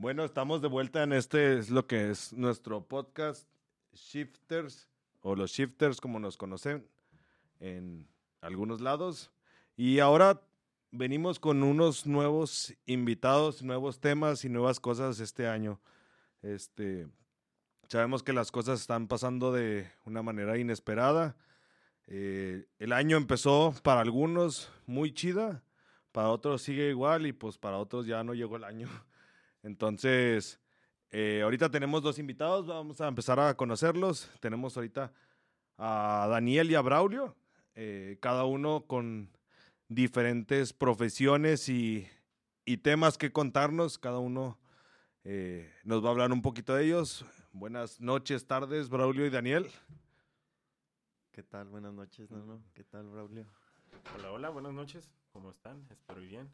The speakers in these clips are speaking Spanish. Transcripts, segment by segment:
Bueno, estamos de vuelta en este, es lo que es nuestro podcast Shifters, o los Shifters como nos conocen en algunos lados. Y ahora venimos con unos nuevos invitados, nuevos temas y nuevas cosas este año. Este, sabemos que las cosas están pasando de una manera inesperada. Eh, el año empezó para algunos muy chida, para otros sigue igual y pues para otros ya no llegó el año. Entonces, eh, ahorita tenemos dos invitados, vamos a empezar a conocerlos. Tenemos ahorita a Daniel y a Braulio, eh, cada uno con diferentes profesiones y, y, temas que contarnos. Cada uno eh, nos va a hablar un poquito de ellos. Buenas noches, tardes, Braulio y Daniel. ¿Qué tal? Buenas noches, Nano. ¿Qué tal, Braulio? Hola, hola, buenas noches. ¿Cómo están? Espero bien.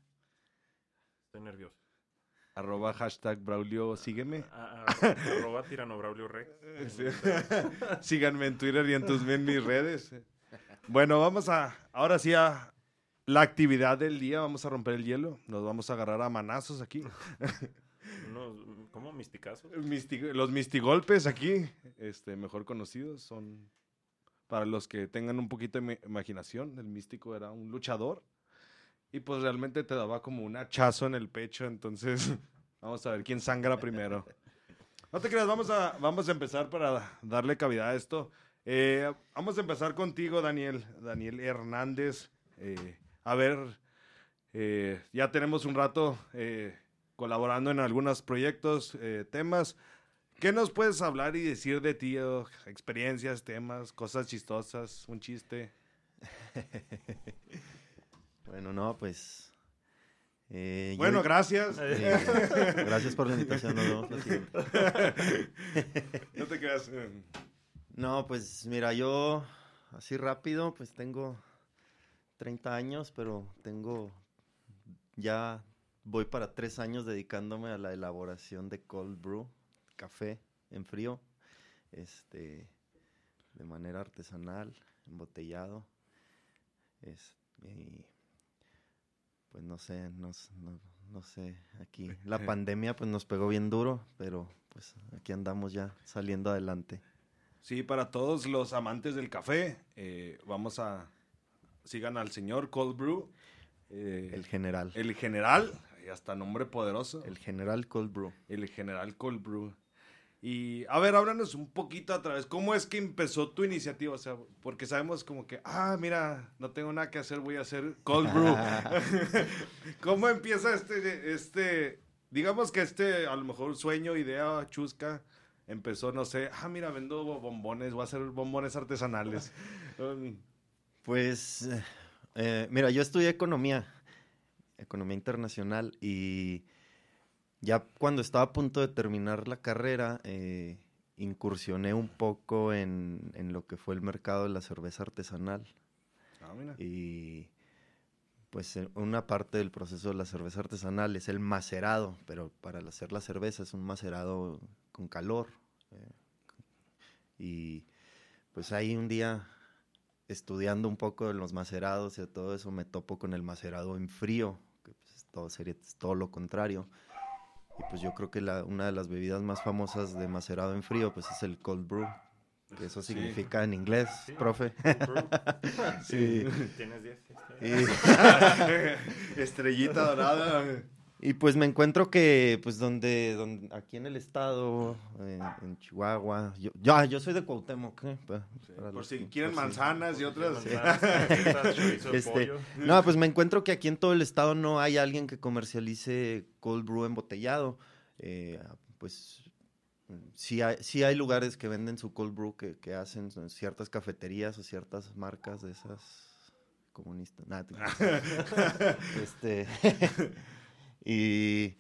Estoy nervioso. Arroba hashtag Braulio, sígueme. arroba tirano Braulio Rex. Síganme en Twitter y en tus mis redes. Bueno, vamos a, ahora sí a la actividad del día. Vamos a romper el hielo. Nos vamos a agarrar a manazos aquí. ¿Cómo? ¿Misticazos? los mistigolpes aquí, este, mejor conocidos, son para los que tengan un poquito de imaginación. El místico era un luchador y pues realmente te daba como un hachazo en el pecho, entonces vamos a ver quién sangra primero. No te creas, vamos a, vamos a empezar para darle cavidad a esto. Eh, vamos a empezar contigo, Daniel, Daniel Hernández. Eh, a ver, eh, ya tenemos un rato colaborando en algunos proyectos, temas. ¿Qué nos puedes hablar y decir de ti? experiencias, temas, cosas chistosas, un chiste. Bueno, no, pues. Eh, bueno, gracias. Eh, gracias por la invitación. No, no te quedas. Eh. No, pues mira, yo así rápido, pues tengo 30 años, pero tengo ya voy para tres años dedicándome a la elaboración de cold brew, café en frío, este, de manera artesanal, embotellado. Este, pues no sé, no, no, sé, aquí la pandemia pues nos pegó bien duro, pero pues aquí andamos ya saliendo adelante. Sí, para todos los amantes del café, eh, vamos a, sigan al señor Cold Brew. Eh, el general. El general, hasta nombre poderoso. El general Cold Brew. El general Cold Brew. Y a ver, háblanos un poquito a través, ¿cómo es que empezó tu iniciativa? O sea, porque sabemos como que, ah, mira, no tengo nada que hacer, voy a hacer cold brew. ¿Cómo empieza este, este, digamos que este, a lo mejor sueño, idea, chusca, empezó, no sé, ah, mira, vendo bombones, voy a hacer bombones artesanales. pues, eh, mira, yo estudié economía, economía internacional y ya cuando estaba a punto de terminar la carrera, eh, incursioné un poco en, lo que fue el mercado de la cerveza artesanal. Ah, y pues eh, una parte del proceso de la cerveza artesanal es el macerado, pero para hacer la cerveza es un macerado con calor. Eh, y pues ahí un día estudiando un poco de los macerados y de todo eso me topo con el macerado en frío, que pues, todo sería todo lo contrario. Y pues yo creo que la, una de las bebidas más famosas de macerado en frío pues es el cold brew. Que eso significa en inglés, profe. sí. Tienes 10. Estrellita dorada. Y pues me encuentro que, pues, donde, donde aquí en el estado, en, Chihuahua, yo, yo, yo, soy de Cuauhtémoc, ¿eh? por si quieren manzanas y otras. este, no, pues me encuentro que aquí en todo el estado no hay alguien que comercialice cold brew embotellado. Eh, pues sí hay, sí hay lugares que venden su cold brew que, que hacen ciertas cafeterías o ciertas marcas de esas comunistas. este y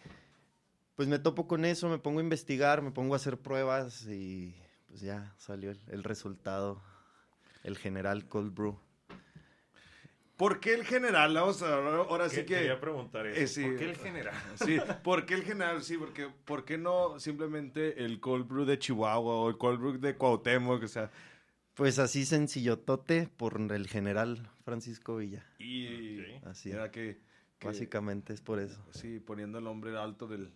pues me topo con eso, me pongo a investigar, me pongo a hacer pruebas y pues ya salió el, resultado, el general Cold Brew. ¿Por qué el general? Vamos a ahora sí que... Quería preguntar eso. ¿Por qué el general? Sí, ¿por qué el general? Sí, porque ¿por qué no simplemente el cold brew de Chihuahua o el cold brew de Cuauhtémoc? O sea... Pues así sencillotote por el general Francisco Villa. Y así era que Básicamente es por eso. Sí, poniendo el nombre alto del,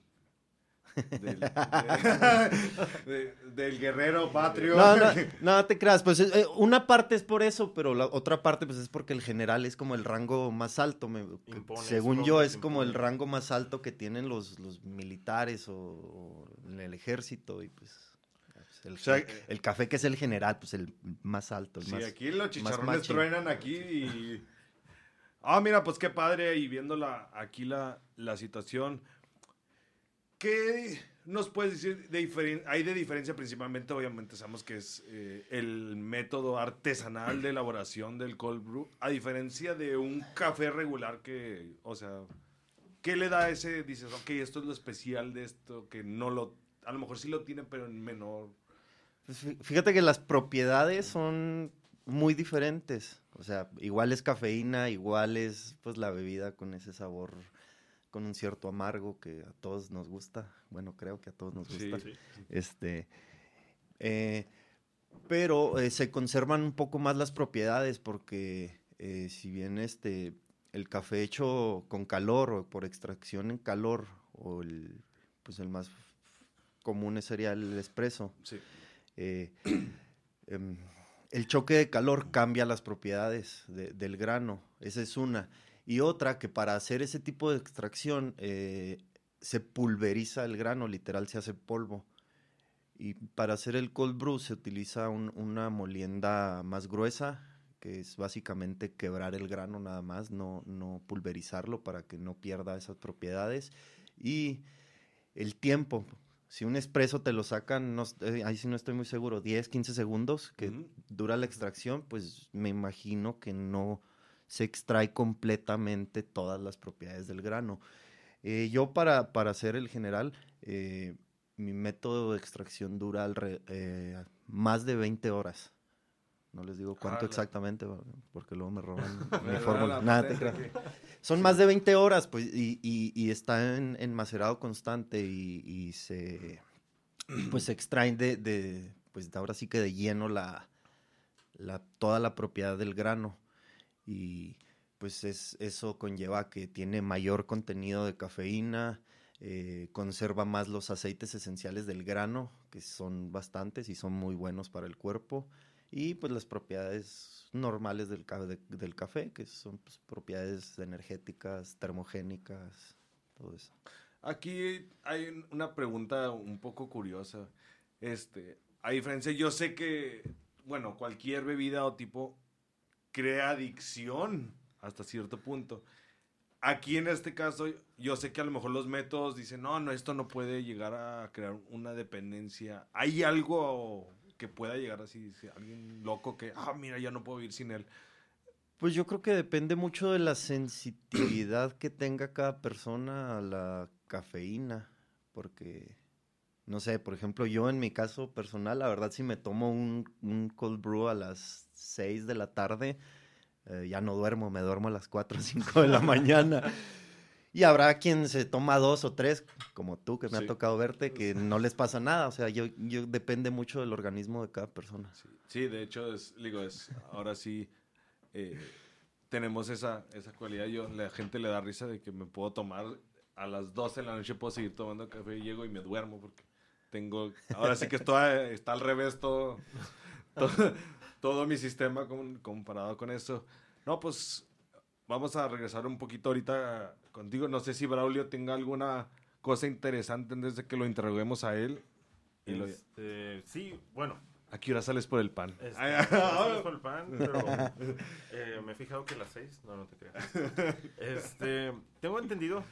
Del, de- del guerrero patrio. No, no, no te creas, pues eh, una parte es por eso, pero la otra parte pues es porque el general es como el rango más alto, me- Impone, según yo es como el rango más alto que tienen los, los militares o, o en el ejército y pues, pues, el, sea, el café que es el general, pues el más alto, el Sí, más... aquí los chicharrones truenan aquí y... Ah, mira, pues qué padre, y viendo la, aquí la, la situación, ¿qué nos puedes decir de diferen- hay de diferencia principalmente, obviamente sabemos que es eh, el método artesanal de elaboración del cold brew, a diferencia de un café regular que, o sea, ¿qué le da ese, dices, ok, esto es lo especial de esto, que no lo, a lo mejor sí lo tiene, pero en menor... Pues fí- fíjate que las propiedades son muy diferentes. O sea, igual es cafeína, igual es pues la bebida con ese sabor, con un cierto amargo que a todos nos gusta. Bueno, creo que a todos nos Sí, gusta. Sí. Este, eh, pero eh, se conservan un poco más las propiedades porque eh, si bien este, el café hecho con calor o por extracción en calor o el, pues el más común sería el espresso, Sí. el choque de calor cambia las propiedades de- del grano, esa es una. Y otra, que para hacer ese tipo de extracción eh, se pulveriza el grano, literal se hace polvo. Y para hacer el cold brew se utiliza un- una molienda más gruesa, que es básicamente quebrar el grano nada más, no, no pulverizarlo para que no pierda esas propiedades. Y el tiempo, si un espresso te lo sacan, no, eh, ahí sí no estoy muy seguro, 10, 15 segundos que dura la extracción, pues me imagino que no se extrae completamente todas las propiedades del grano. Eh, yo para, para hacer el general, eh, mi método de extracción dura más de 20 horas. No les digo cuánto exactamente, porque luego me roban mi fórmula. la Nada, te Son más de 20 horas, pues, y, y- y está en, en macerado constante y, y se, pues, se extraen de, de, pues, ahora sí que de lleno la, la, toda la propiedad del grano. Y, pues, es, eso conlleva que tiene mayor contenido de cafeína, eh, conserva más los aceites esenciales del grano, que son bastantes y son muy buenos para el cuerpo. Y pues las propiedades normales del, de- del café, que son pues, propiedades energéticas, termogénicas, todo eso. Aquí hay un- una pregunta un poco curiosa. Este, a diferencia, yo sé que, bueno, cualquier bebida o tipo crea adicción hasta cierto punto. Aquí en este caso, yo sé que a lo mejor los métodos dicen, no, no, esto no puede llegar a crear una dependencia. ¿Hay algo que pueda llegar así, dice, alguien loco que, ah, mira, ya no puedo vivir sin él? Pues yo creo que depende mucho de la sensitividad que tenga cada persona a la cafeína, porque, no sé, por ejemplo, yo en mi caso personal, la verdad, si me tomo un, un cold brew a las 6 de la tarde, eh, ya no duermo, me duermo a las 4 o 5 de la mañana. Y habrá quien se toma dos o tres, como tú, que me Sí. ha tocado verte, que no les pasa nada. O sea, yo, yo depende mucho del organismo de cada persona. Sí, sí, de hecho, es, digo, es, ahora sí eh, tenemos esa, esa cualidad. Yo, la gente le da risa de que me puedo tomar a las 12 de la noche, puedo seguir tomando café y llego y me duermo porque tengo, ahora sí que esto está al revés todo, todo, todo mi sistema con- comparado con eso. No, pues vamos a regresar un poquito ahorita contigo. No sé si Braulio tenga alguna cosa interesante antes de que lo interroguemos a él. Y lo- Este, sí, bueno, ¿A qué hora sales por el pan? Este, sales por el pan, pero eh, me he fijado que las seis. No, no te creas. Este, tengo entendido,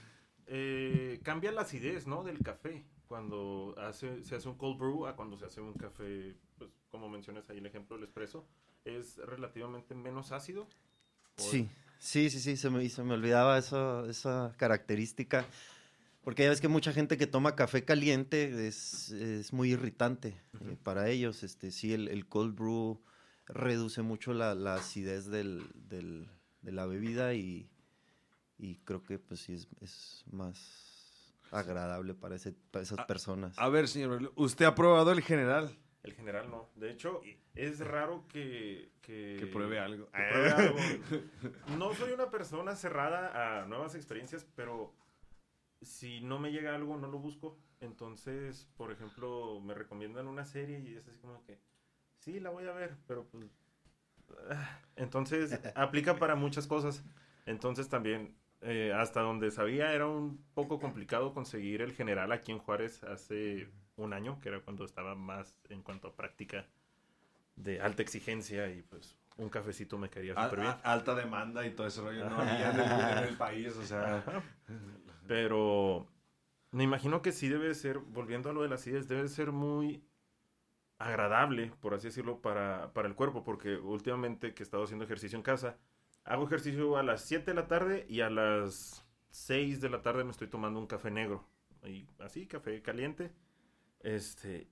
eh, cambia la acidez, ¿no? Del café cuando hace, se hace un cold brew a cuando se hace un café, pues como mencionas ahí el ejemplo del espresso, es relativamente menos ácido. ¿O- Sí, sí, sí, sí, se me, se me olvidaba esa, esa característica. Porque ya ves que mucha gente que toma café caliente es, es muy irritante eh, para ellos. Este, sí, el, el cold brew reduce mucho la, la acidez del, del- de la bebida y, y creo que pues sí es, es más agradable para, ese, para esas personas. A ver, señor, ¿usted ha probado el general? El general no. De hecho, es raro que... Que, Que pruebe algo. que pruebe algo. No soy una persona cerrada a nuevas experiencias, pero si no me llega algo, no lo busco. Entonces, por ejemplo, me recomiendan una serie y es así como que, sí, la voy a ver, pero pues... ah. Entonces, aplica para muchas cosas. Entonces también, eh, hasta donde sabía, era un poco complicado conseguir el general aquí en Juárez hace un año, que era cuando estaba más en cuanto a práctica de alta exigencia y pues un cafecito me caería A- súper bien. alta demanda y todo ese rollo, ¿no? Había en en el país, o sea. Pero me imagino que sí debe ser, volviendo a lo de las ideas, debe ser muy agradable, por así decirlo, para, para el cuerpo, porque últimamente que he estado haciendo ejercicio en casa, hago ejercicio a las 7 de la tarde y a las 6 de la tarde me estoy tomando un café negro. Y así, café caliente. Este,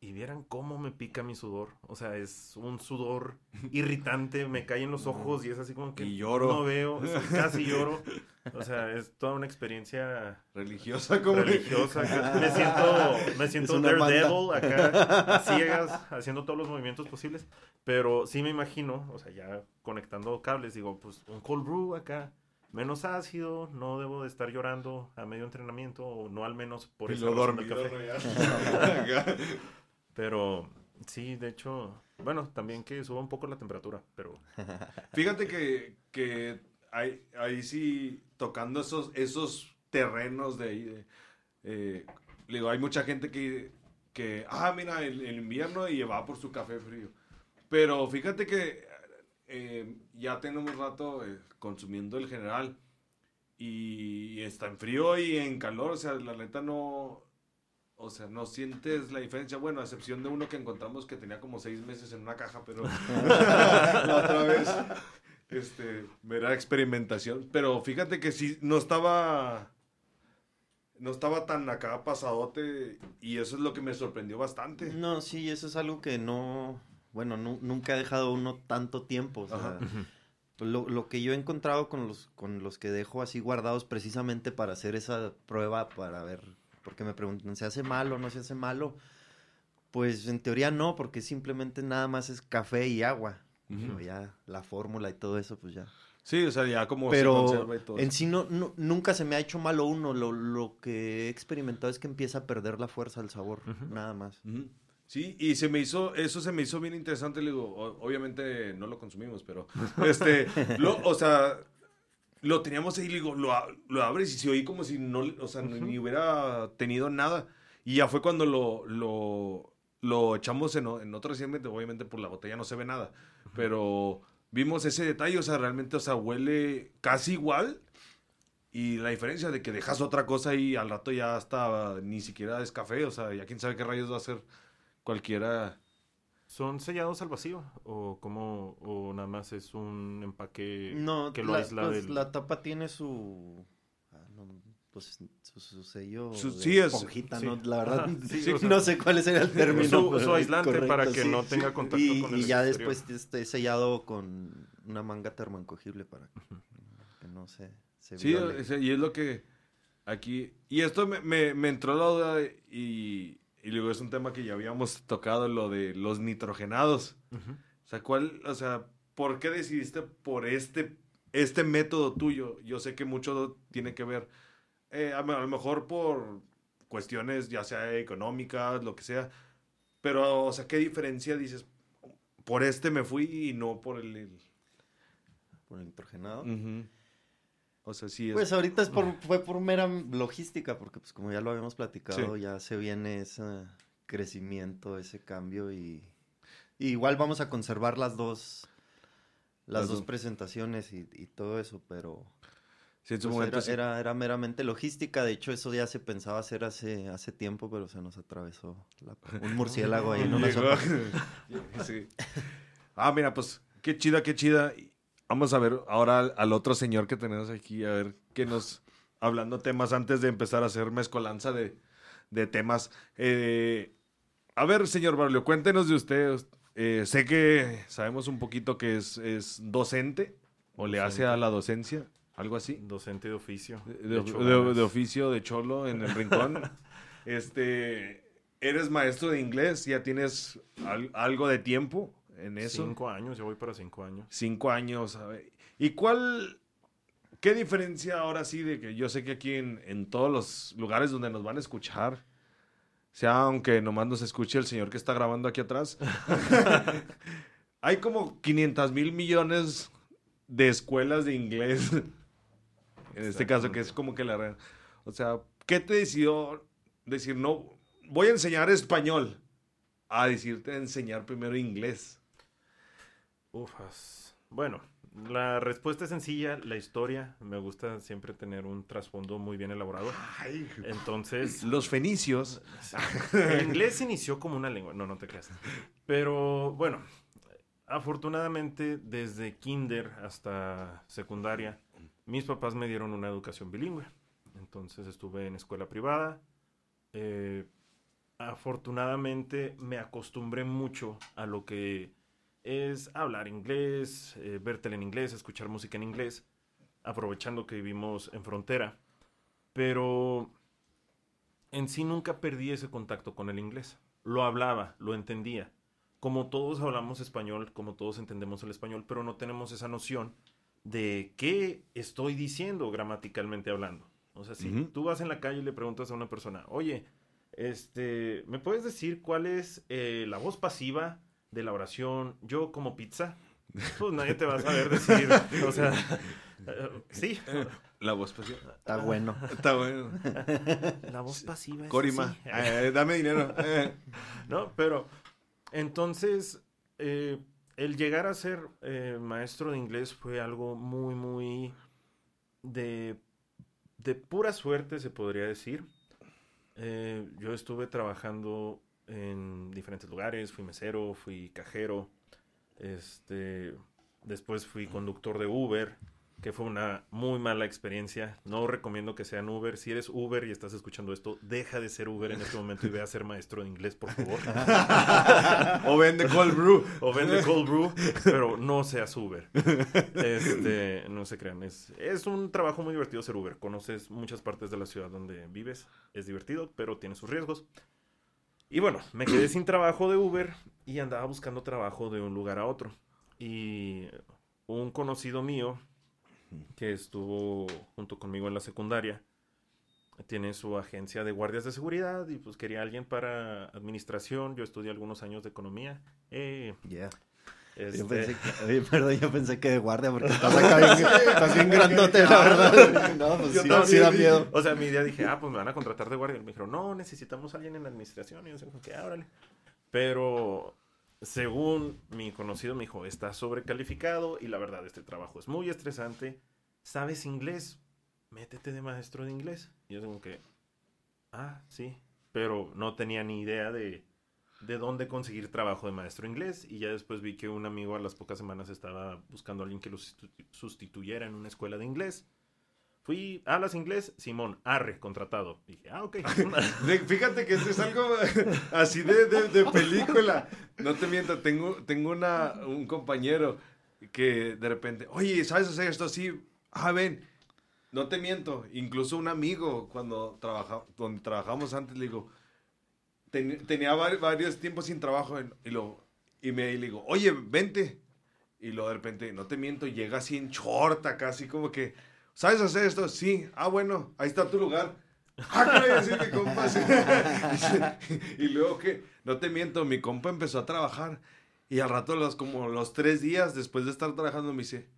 y vieran cómo me pica mi sudor. O sea, es un sudor irritante, me cae en los ojos y es así como que Y lloro. no veo, casi lloro. O sea, es toda una experiencia Religiosa, como. religiosa. Me siento, me siento Daredevil acá, a ciegas, haciendo todos los movimientos posibles. Pero sí me imagino, o sea, ya conectando cables, digo, pues un cold brew acá, menos ácido, no debo de estar llorando a medio entrenamiento, o no al menos por eso. Pero sí, de hecho, bueno, también que suba un poco la temperatura, pero Fíjate que, que ahí, ahí sí, tocando esos, esos terrenos de ahí, de, eh, digo, hay mucha gente que, que ah, mira, el, el invierno y va por su café frío. Pero fíjate que eh, ya tenemos rato eh, consumiendo el general. Y está en frío y en calor, o sea, la neta no, o sea, no sientes la diferencia, bueno, a excepción de uno que encontramos que tenía como seis meses en una caja, pero la otra vez, este, mera experimentación, pero fíjate que sí, no estaba, no estaba tan acá pasadote y eso es lo que me sorprendió bastante. No, sí, eso es algo que no, bueno, nu- nunca ha dejado uno tanto tiempo. o sea, Ajá. pues lo, lo que yo he encontrado con los, con los que dejo así guardados precisamente para hacer esa prueba, para ver, porque me preguntan, ¿se hace malo o no se hace malo? Pues en teoría no, porque simplemente nada más es café y agua. Pero ya la fórmula y todo eso, pues ya. Sí, o sea, ya como se Pero conserva y todo. en sí no, no- nunca se me ha hecho malo uno. Lo, lo que he experimentado es que empieza a perder la fuerza el sabor, nada más. Ujú. Sí, y se me hizo, eso se me hizo bien interesante, le digo, o- obviamente no lo consumimos, pero, este, lo, o sea, lo teníamos ahí, le digo, lo, lo abres y se oí como si no, o sea, ni- ni hubiera tenido nada, y ya fue cuando lo, lo, lo echamos en, en otro recientemente, obviamente por la botella no se ve nada, pero vimos ese detalle, o sea, realmente, o sea, huele casi igual, y la diferencia de que dejas otra cosa y al rato ya hasta ni siquiera es café, o sea, ya quién sabe qué rayos va a ser cualquiera. ¿son sellados al vacío? ¿O cómo, o nada más es un empaque No, que lo la, aísla pues, del... la tapa tiene su... ah, no, pues su, su sello Su- de sí, es- esponjita, sí. ¿no? La verdad, Ajá, sí, sí, o sea, no sé cuál sería el término. su, aislante correcto, para que sí. no tenga contacto Y, con y el ya exterior. después esté sellado con una manga termoencogible para que no se, se Sí, viole. y es lo que aquí... Y esto me, me, me entró la duda de- y, y luego es un tema que ya habíamos tocado, lo de los nitrogenados. O sea, ¿cuál, o sea, ¿por qué decidiste por este, este método tuyo? Yo sé que mucho tiene que ver, eh, a, lo mejor por cuestiones ya sea económicas, lo que sea, pero, o sea, ¿qué diferencia dices? Por este me fui y no por el... el- Por el nitrogenado. Ujú. O sea, sí es... Pues ahorita es por, fue por mera logística, porque pues como ya lo habíamos platicado, Sí. ya se viene ese crecimiento, ese cambio y, y igual vamos a conservar las dos las, Las dos dos. presentaciones y, y todo eso, pero sí, en su pues, momento era, sí. era, era meramente logística, de hecho eso ya se pensaba hacer hace, hace tiempo, pero se nos atravesó la- un murciélago ahí en una sopa. Ah, mira, pues qué chida, qué chida. Vamos a ver ahora al, al otro señor que tenemos aquí, a ver qué nos... Hablando temas antes de empezar a hacer mezcolanza de, de temas. Eh, a ver, señor Barrio, cuéntenos de usted. Eh, sé que sabemos un poquito que es, es docente o le hace a la docencia, algo así. Docente de oficio. De, de- de- oficio de cholo en el rincón. este, eres maestro de inglés, ya tienes al- algo de tiempo en eso. Cinco años, yo voy para cinco años. Cinco años. a ver. ¿Y cuál, ¿Qué diferencia ahora sí de que yo sé que aquí en, en todos los lugares donde nos van a escuchar, sea aunque nomás nos escuche el señor que está grabando aquí atrás, hay como 500 mil millones de escuelas de inglés. en este caso, que es como que la... O sea, ¿qué te decidió decir, no, voy a enseñar español? A decirte enseñar primero inglés. Ufas. Bueno, la respuesta es sencilla, la historia. Me gusta siempre tener un trasfondo muy bien elaborado. Entonces, Los fenicios. el inglés inició como una lengua. No, no te creas. Pero bueno, afortunadamente desde kinder hasta secundaria, mis papás me dieron una educación bilingüe. Entonces estuve en escuela privada. Eh, afortunadamente me acostumbré mucho a lo que es hablar inglés, eh, ver tele en inglés, escuchar música en inglés, aprovechando que vivimos en frontera. Pero en sí nunca perdí ese contacto con el inglés. Lo hablaba, lo entendía. Como todos hablamos español, como todos entendemos el español, pero no tenemos esa noción de qué estoy diciendo gramaticalmente hablando. O sea, si tú vas en la calle y le preguntas a una persona, oye, este, ¿me puedes decir cuál es eh, la voz pasiva de la oración yo como pizza? Pues nadie te va a saber decir, o sea, eh, sí, La voz pasiva. Está bueno. Está bueno. la voz pasiva es Corima, así. eh, dame dinero. eh. ¿no? Pero entonces, eh, el llegar a ser eh, maestro de inglés fue algo muy, muy de, de pura suerte, se podría decir. Eh, yo estuve trabajando en diferentes lugares, fui mesero, fui cajero, este, después fui conductor de Uber, que fue una muy mala experiencia. No recomiendo que sean Uber. Si eres Uber y estás escuchando esto, deja de ser Uber en este momento y ve a ser maestro de inglés, por favor. o vende cold brew. O vende cold brew, pero no seas Uber. Este, no se crean. Es, es un trabajo muy divertido ser Uber. Conoces muchas partes de la ciudad donde vives. Es divertido, pero tiene sus riesgos. Y bueno, me quedé sin trabajo de Uber y andaba buscando trabajo de un lugar a otro. Y un conocido mío que estuvo junto conmigo en la secundaria tiene su agencia de guardias de seguridad y pues quería alguien para administración. Yo estudié algunos años de economía. Eh, Yeah. Este, Yo pensé que, oye, perdón, yo pensé que de guardia porque estás acá bien, estás bien grandote, la verdad. No, pues Yo sí, también sí da miedo. O sea, mi idea dije, ah, pues me van a contratar de guardia. Y me dijeron, no, necesitamos a alguien en la administración. Y yo dije, que órale. Pero según mi conocido me dijo, estás sobrecalificado y la verdad, este trabajo es muy estresante. ¿Sabes inglés? Métete de maestro de inglés. Y yo como que, ah, sí. Pero no tenía ni idea de, de dónde conseguir trabajo de maestro inglés. Y ya después vi que un amigo a las pocas semanas estaba buscando a alguien que lo sustitu- sustituyera en una escuela de inglés. Fui, ¿hablas inglés? Simón, arre, contratado. Dije, ah, ok. Fíjate que esto es algo así de, de- de película. No te miento, tengo, tengo una, un compañero que de repente, oye, ¿sabes hacer esto? Sí, ah, ven, no te miento. Incluso un amigo, cuando trabaja, donde trabajamos antes, le digo, ten- tenía vari- varios tiempos sin trabajo en- y, lo, y me y le digo, oye, vente. Y luego de repente, no te miento, llega así en short, acá, así como que, ¿sabes hacer esto? Sí, ah, bueno, ahí está tu lugar. Ah, mi compa. y luego que, no te miento, mi compa empezó a trabajar. Y al rato, los, como los tres días después de estar trabajando, me dice,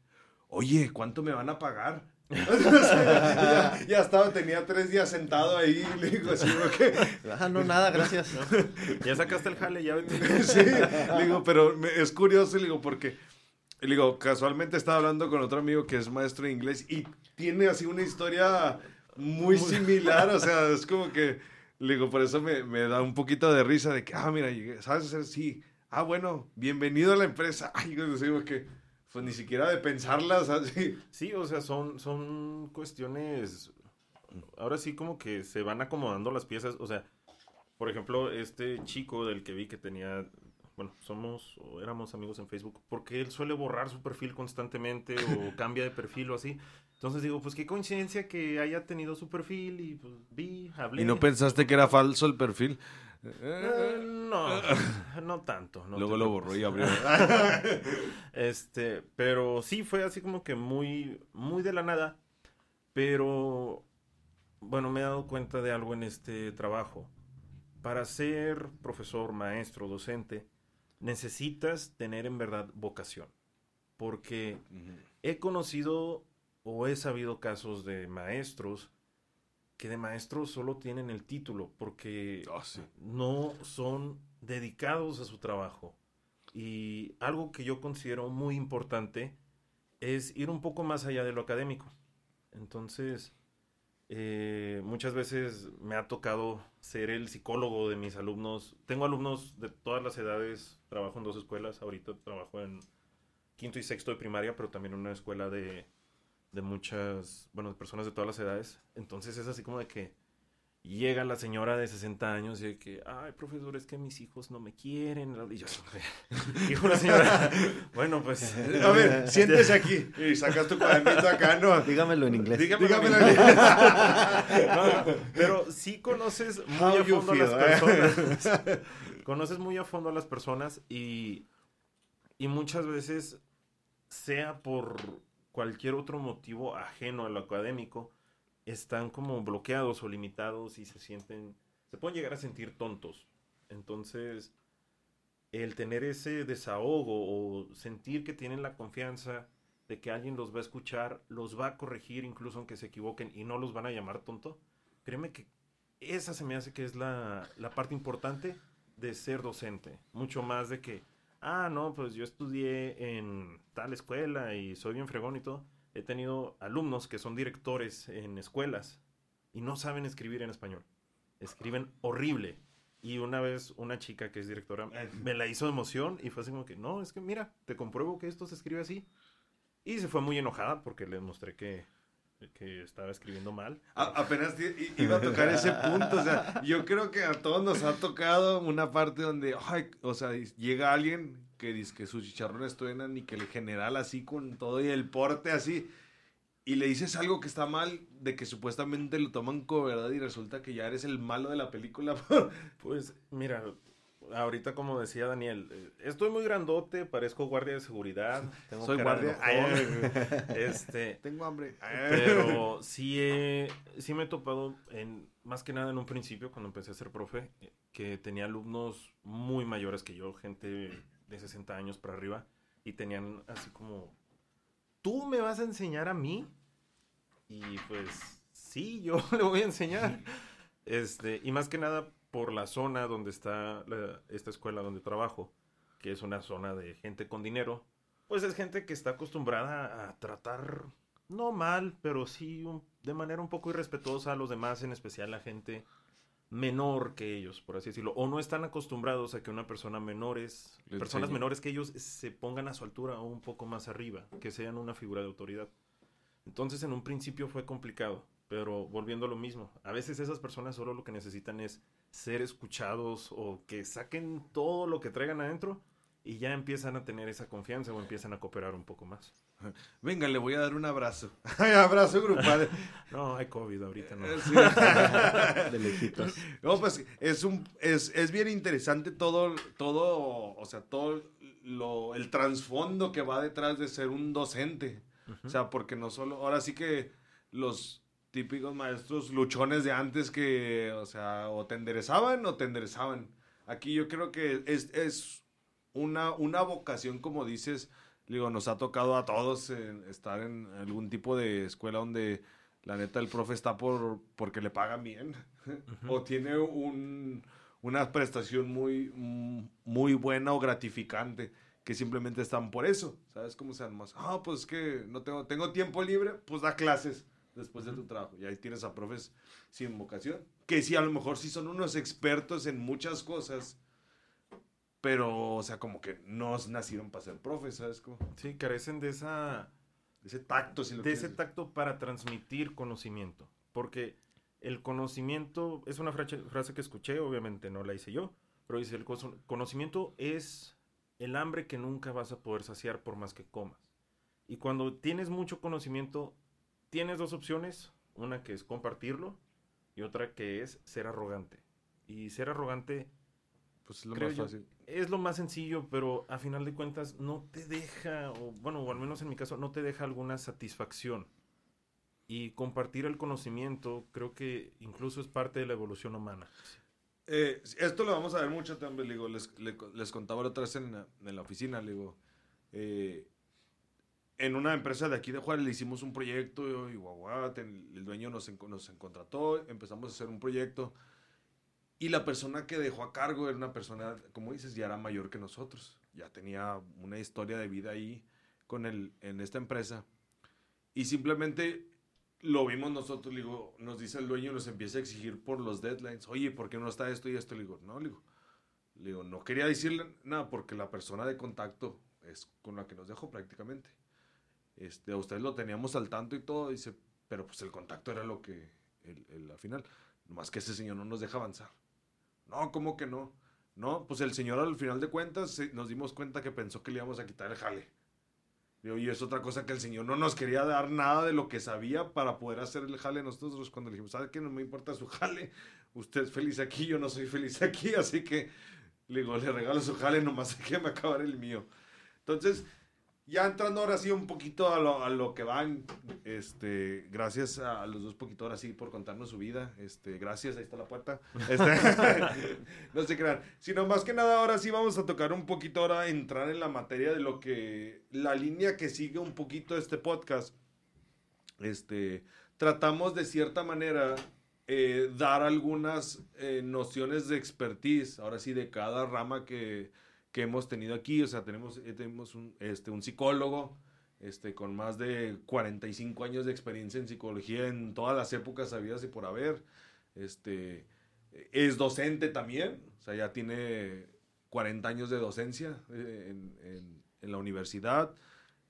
oye, ¿cuánto me van a pagar? Ya, ya estaba, tenía tres días sentado ahí. Y le digo así, porque, Ah, no, nada, gracias. ya sacaste el jale, ya sí, le digo, pero me- es curioso, le digo, porque, le digo, casualmente estaba hablando con otro amigo que es maestro de inglés y tiene así una historia muy similar, o sea, es como que, le digo, por eso me, me da un poquito de risa de que, ah, mira, ¿sabes hacer? Sí. Ah, bueno, bienvenido a la empresa. Ay, yo digo que, pues ni siquiera de pensarlas así. Sí, o sea, son, son cuestiones. Ahora sí, como que se van acomodando las piezas. O sea, por ejemplo, este chico del que vi que tenía. Bueno, somos o éramos amigos en Facebook, porque él suele borrar su perfil constantemente o cambia de perfil o así. Entonces digo, pues qué coincidencia que haya tenido su perfil y pues vi, hablé. ¿Y no pensaste que era falso el perfil? Eh, no, no tanto. no Luego lo borró y abrió. Este, pero sí fue así como que muy, muy de la nada. Pero, bueno, me he dado cuenta de algo en este trabajo. Para ser profesor, maestro, docente, necesitas tener en verdad vocación. Porque he conocido o he sabido casos de maestros que de maestros solo tienen el título porque Ah, sí. no son dedicados a su trabajo. Y algo que yo considero muy importante es ir un poco más allá de lo académico. Entonces, eh, muchas veces me ha tocado ser el psicólogo de mis alumnos. Tengo alumnos de todas las edades, trabajo en dos escuelas, ahorita trabajo en quinto y sexto de primaria, pero también en una escuela de, de muchas, bueno, de personas de todas las edades. Entonces es así como de que llega la señora de 60 años y de que, ay, profesor, es que mis hijos no me quieren. Y yo, dijo la señora, bueno, pues... A ver, siéntese aquí. Y sacas tu cuadernito acá, ¿no? Dígamelo en inglés. Dígamelo Dígamelo en inglés. No, pero sí conoces muy How a fondo a las eh? personas. conoces muy a fondo a las personas y, y muchas veces, sea por cualquier otro motivo ajeno a lo académico, están como bloqueados o limitados y se sienten, se pueden llegar a sentir tontos. Entonces, el tener ese desahogo o sentir que tienen la confianza de que alguien los va a escuchar, los va a corregir incluso aunque se equivoquen y no los van a llamar tonto, créeme que esa se me hace que es la, la parte importante de ser docente. Mucho más de que, ah, no, pues yo estudié en tal escuela y soy bien fregón y todo. He tenido alumnos que son directores en escuelas y no saben escribir en español. Escriben horrible. Y una vez una chica que es directora me la hizo de emoción y fue así como que, no, es que mira, te compruebo que esto se escribe así. Y se fue muy enojada porque le mostré que, que estaba escribiendo mal. A- apenas iba a tocar ese punto, o sea, yo creo que a todos nos ha tocado una parte donde, ay, o sea, llega alguien que dice que sus chicharrones truenan y que el general así con todo y el porte así, y le dices algo que está mal, de que supuestamente lo toman como verdad y resulta que ya eres el malo de la película. Pues mira, ahorita como decía Daniel, eh, estoy muy grandote, parezco guardia de seguridad, tengo Soy guardia. Ay, este, Tengo hambre. pero sí, sí me he topado, en, más que nada en un principio, cuando empecé a ser profe, que tenía alumnos muy mayores que yo, gente de 60 años para arriba, y tenían así como, ¿tú me vas a enseñar a mí? Y pues, sí, yo le voy a enseñar. Este, y más que nada por la zona donde está la- esta escuela donde trabajo, que es una zona de gente con dinero, pues es gente que está acostumbrada a tratar, no mal, pero sí un- de manera un poco irrespetuosa a los demás, en especial a gente menor que ellos, por así decirlo, o no están acostumbrados a que una persona menores, personas menores que ellos se pongan a su altura o un poco más arriba, que sean una figura de autoridad. Entonces en un principio fue complicado, pero volviendo a lo mismo, a veces esas personas solo lo que necesitan es ser escuchados o que saquen todo lo que traigan adentro y ya empiezan a tener esa confianza o empiezan a cooperar un poco más. Venga, le voy a dar un abrazo. Abrazo grupal. No, hay COVID ahorita, no. Eh, Sí. De lejitos. No, pues es un es, es bien interesante todo todo, o sea, todo lo el trasfondo que va detrás de ser un docente. O sea, porque no solo ahora sí que los típicos maestros luchones de antes que, o sea, o te enderezaban o te enderezaban. Aquí yo creo que es, es una, una vocación, como dices, digo, nos ha tocado a todos estar en algún tipo de escuela donde la neta el profe está por porque le pagan bien o tiene un, una prestación muy, muy buena o gratificante que simplemente están por eso, ¿sabes? Como sean más, ah, pues es que no tengo, tengo tiempo libre, pues da clases después de tu trabajo. Y ahí tienes a profes sin vocación, que sí, a lo mejor sí son unos expertos en muchas cosas, pero, o sea, como que no nacieron para ser profes, ¿sabes? Como Sí, carecen de esa ese tacto, si lo de ese tacto para transmitir conocimiento. Porque el conocimiento es una frase, frase que escuché, obviamente no la hice yo, pero dice, el conocimiento es el hambre que nunca vas a poder saciar por más que comas. Y cuando tienes mucho conocimiento, tienes dos opciones, una que es compartirlo y otra que es ser arrogante. Y ser arrogante Pues es lo más yo, fácil. es lo más sencillo, pero a final de cuentas no te deja, o bueno, o al menos en mi caso, no te deja alguna satisfacción. y compartir el conocimiento creo que incluso es parte de la evolución humana. Eh, esto lo vamos a ver mucho también, digo, les, les contaba la otra vez en la, en la oficina, le digo, eh, en una empresa de aquí de Juárez le hicimos un proyecto y guau, el dueño nos, nos contrató, empezamos a hacer un proyecto y la persona que dejó a cargo era una persona, como dices, ya era mayor que nosotros, ya tenía una historia de vida ahí con él en esta empresa y simplemente lo vimos nosotros, digo, nos dice el dueño, nos empieza a exigir por los deadlines. Oye, ¿por qué no está esto y esto? Le digo, no, le digo, le digo, no quería decirle nada porque la persona de contacto es con la que nos dejó prácticamente. Este, a ustedes lo teníamos al tanto y todo, dice, pero pues el contacto era lo que, el, el, al final, más que ese señor no nos deja avanzar. No, ¿cómo que no? No, pues el señor al final de cuentas nos dimos cuenta que pensó que le íbamos a quitar el jale. Y es otra cosa que el Señor no nos quería dar nada de lo que sabía para poder hacer el jale nosotros cuando le dijimos, ¿sabe qué? No me importa su jale, usted es feliz aquí, yo no soy feliz aquí, así que le digo, le regalo su jale, nomás que me acabar el mío. Entonces, ya entrando ahora sí un poquito a lo, a lo, que van, este, gracias a los dos poquitos ahora sí por contarnos su vida, este, gracias, ahí está la puerta, este, no se crean, sino más que nada ahora sí vamos a tocar un poquito ahora, entrar en la materia de lo que, la línea que sigue un poquito este podcast, este, tratamos de cierta manera eh, dar algunas eh, nociones de expertise, ahora sí, de cada rama que que hemos tenido aquí. O sea, tenemos, eh, tenemos un, este, un psicólogo este, con más de 45 años de experiencia en psicología en todas las épocas habidas y por haber. Este, es docente también, o sea, ya tiene 40 años de docencia eh, en, en, en la universidad.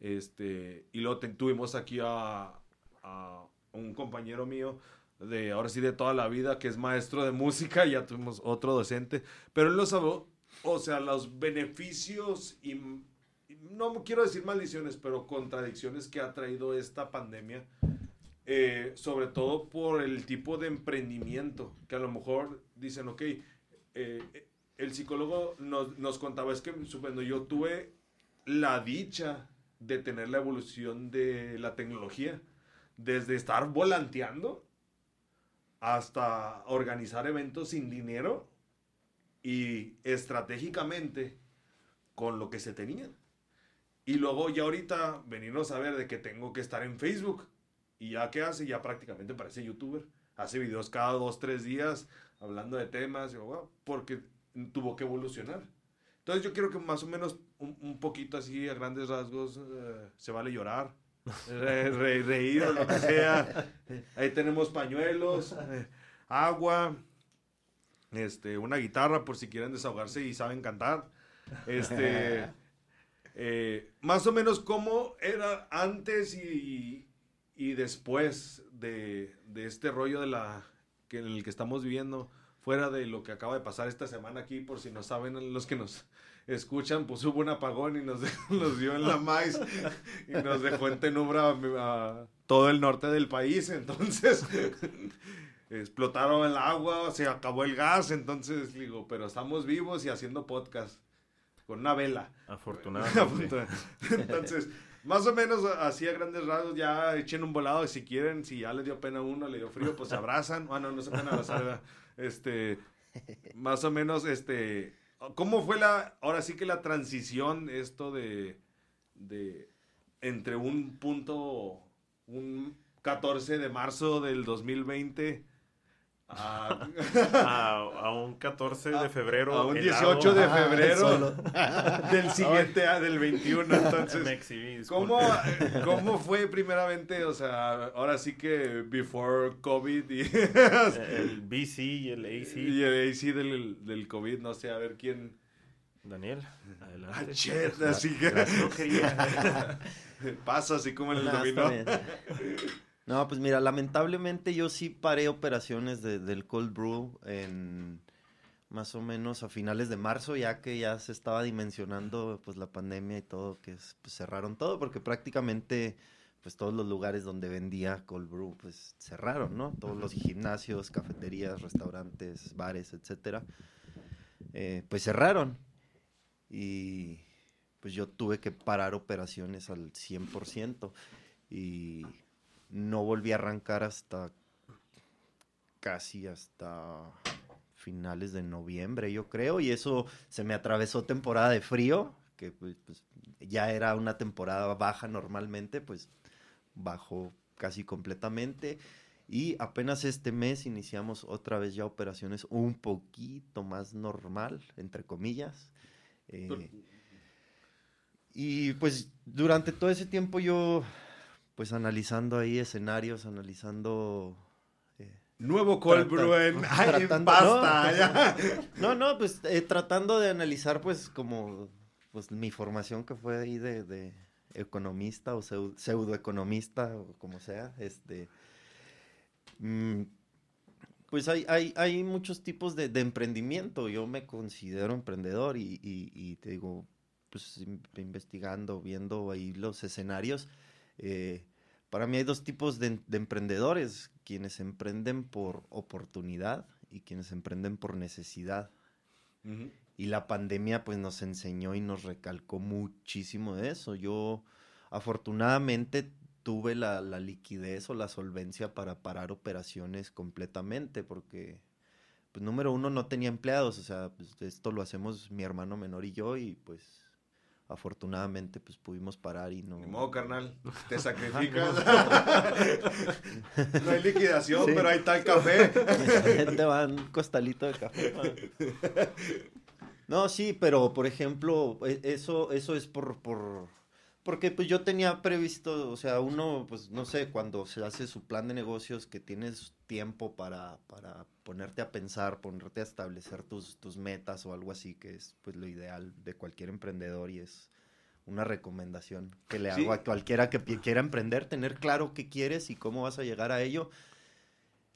Este, y luego tuvimos aquí a, a, un compañero mío de ahora sí de toda la vida que es maestro de música, ya tuvimos otro docente, pero él nos habló o sea, los beneficios y, no quiero decir maldiciones, pero contradicciones que ha traído esta pandemia, eh, sobre todo por el tipo de emprendimiento, que a lo mejor dicen, ok, eh, el psicólogo nos, nos, contaba, es que cuando yo tuve la dicha de tener la evolución de la tecnología, desde estar volanteando hasta organizar eventos sin dinero, y estratégicamente con lo que se tenía. Y luego ya ahorita venirnos a ver de que tengo que estar en Facebook. Y ya que hace, ya prácticamente parece youtuber. Hace videos cada dos, tres días hablando de temas, porque tuvo que evolucionar. Entonces yo quiero que más o menos un, poquito así a grandes rasgos eh, se vale llorar, reír o lo que sea. Ahí tenemos pañuelos, agua, este, una guitarra por si quieren desahogarse y saben cantar. Este, eh, más o menos cómo era antes y, y después de, de, este rollo de la, que, en el que estamos viviendo, fuera de lo que acaba de pasar esta semana aquí, por si no saben los que nos escuchan, pues hubo un apagón y nos, nos dio en la maíz y nos dejó en tenubra a todo el norte del país, entonces explotaron el agua, se acabó el gas, entonces digo, pero estamos vivos y haciendo podcast con una vela. Afortunadamente. entonces, más o menos así a grandes rasgos, ya echen un volado si quieren, si ya le dio pena a uno, le dio frío, pues se abrazan. Bueno, ah, no se pueden abrazar, este, más o menos, este, ¿cómo fue la, ahora sí que la transición esto de, de, entre un punto, un 14 de marzo del 2020 a, un 14 de febrero. A un 18 de febrero del siguiente, del 21. Entonces, ¿cómo, ¿cómo fue primeramente? O sea, ahora sí que before COVID y el BC y el AC. Y el AC del, del COVID, no sé, a ver quién. Daniel, adelante. Ah, así que. Pasa así como en el dominó. No, pues mira, lamentablemente yo sí paré operaciones de, del cold brew en más o menos a finales de marzo, ya que ya se estaba dimensionando pues la pandemia y todo, que pues, cerraron todo, porque prácticamente pues todos los lugares donde vendía cold brew pues cerraron, ¿no? Todos los gimnasios, cafeterías, restaurantes, bares, etcétera, eh, pues cerraron. Y pues yo tuve que parar operaciones al 100% y no volví a arrancar hasta casi hasta finales de noviembre, yo creo, y eso se me atravesó temporada de frío, que pues, pues, ya era una temporada baja normalmente, pues bajó casi completamente. Y apenas este mes iniciamos otra vez ya operaciones un poquito más normal, entre comillas. Eh, y pues durante todo ese tiempo yo, pues analizando ahí escenarios, analizando Nuevo Cold Brew no, no, pues eh, tratando de analizar pues como pues mi formación que fue ahí de, economista o pseudo, economista o como sea, este mm, pues hay, hay, hay muchos tipos de, emprendimiento. Yo me considero emprendedor y, y, te digo, pues investigando, viendo ahí los escenarios, eh, para mí hay dos tipos de, emprendedores, quienes emprenden por oportunidad y quienes emprenden por necesidad. Y la pandemia pues nos enseñó y nos recalcó muchísimo de eso. Yo afortunadamente tuve la, liquidez o la solvencia para parar operaciones completamente porque pues número uno no tenía empleados, o sea, pues, esto lo hacemos mi hermano menor y yo y pues afortunadamente pues pudimos parar y no... Ni modo, carnal, te sacrificas. no hay liquidación, pero hay tal café. Te van un costalito de café. No, sí, pero por ejemplo, e, eso, eso es por, por porque pues yo tenía previsto, o sea, uno, pues no sé, cuando se hace su plan de negocios, que tienes tiempo para, para ponerte a pensar, ponerte a establecer tus, tus metas o algo así, que es pues lo ideal de cualquier emprendedor y es una recomendación que le hago a cualquiera que quiera emprender, tener claro qué quieres y cómo vas a llegar a ello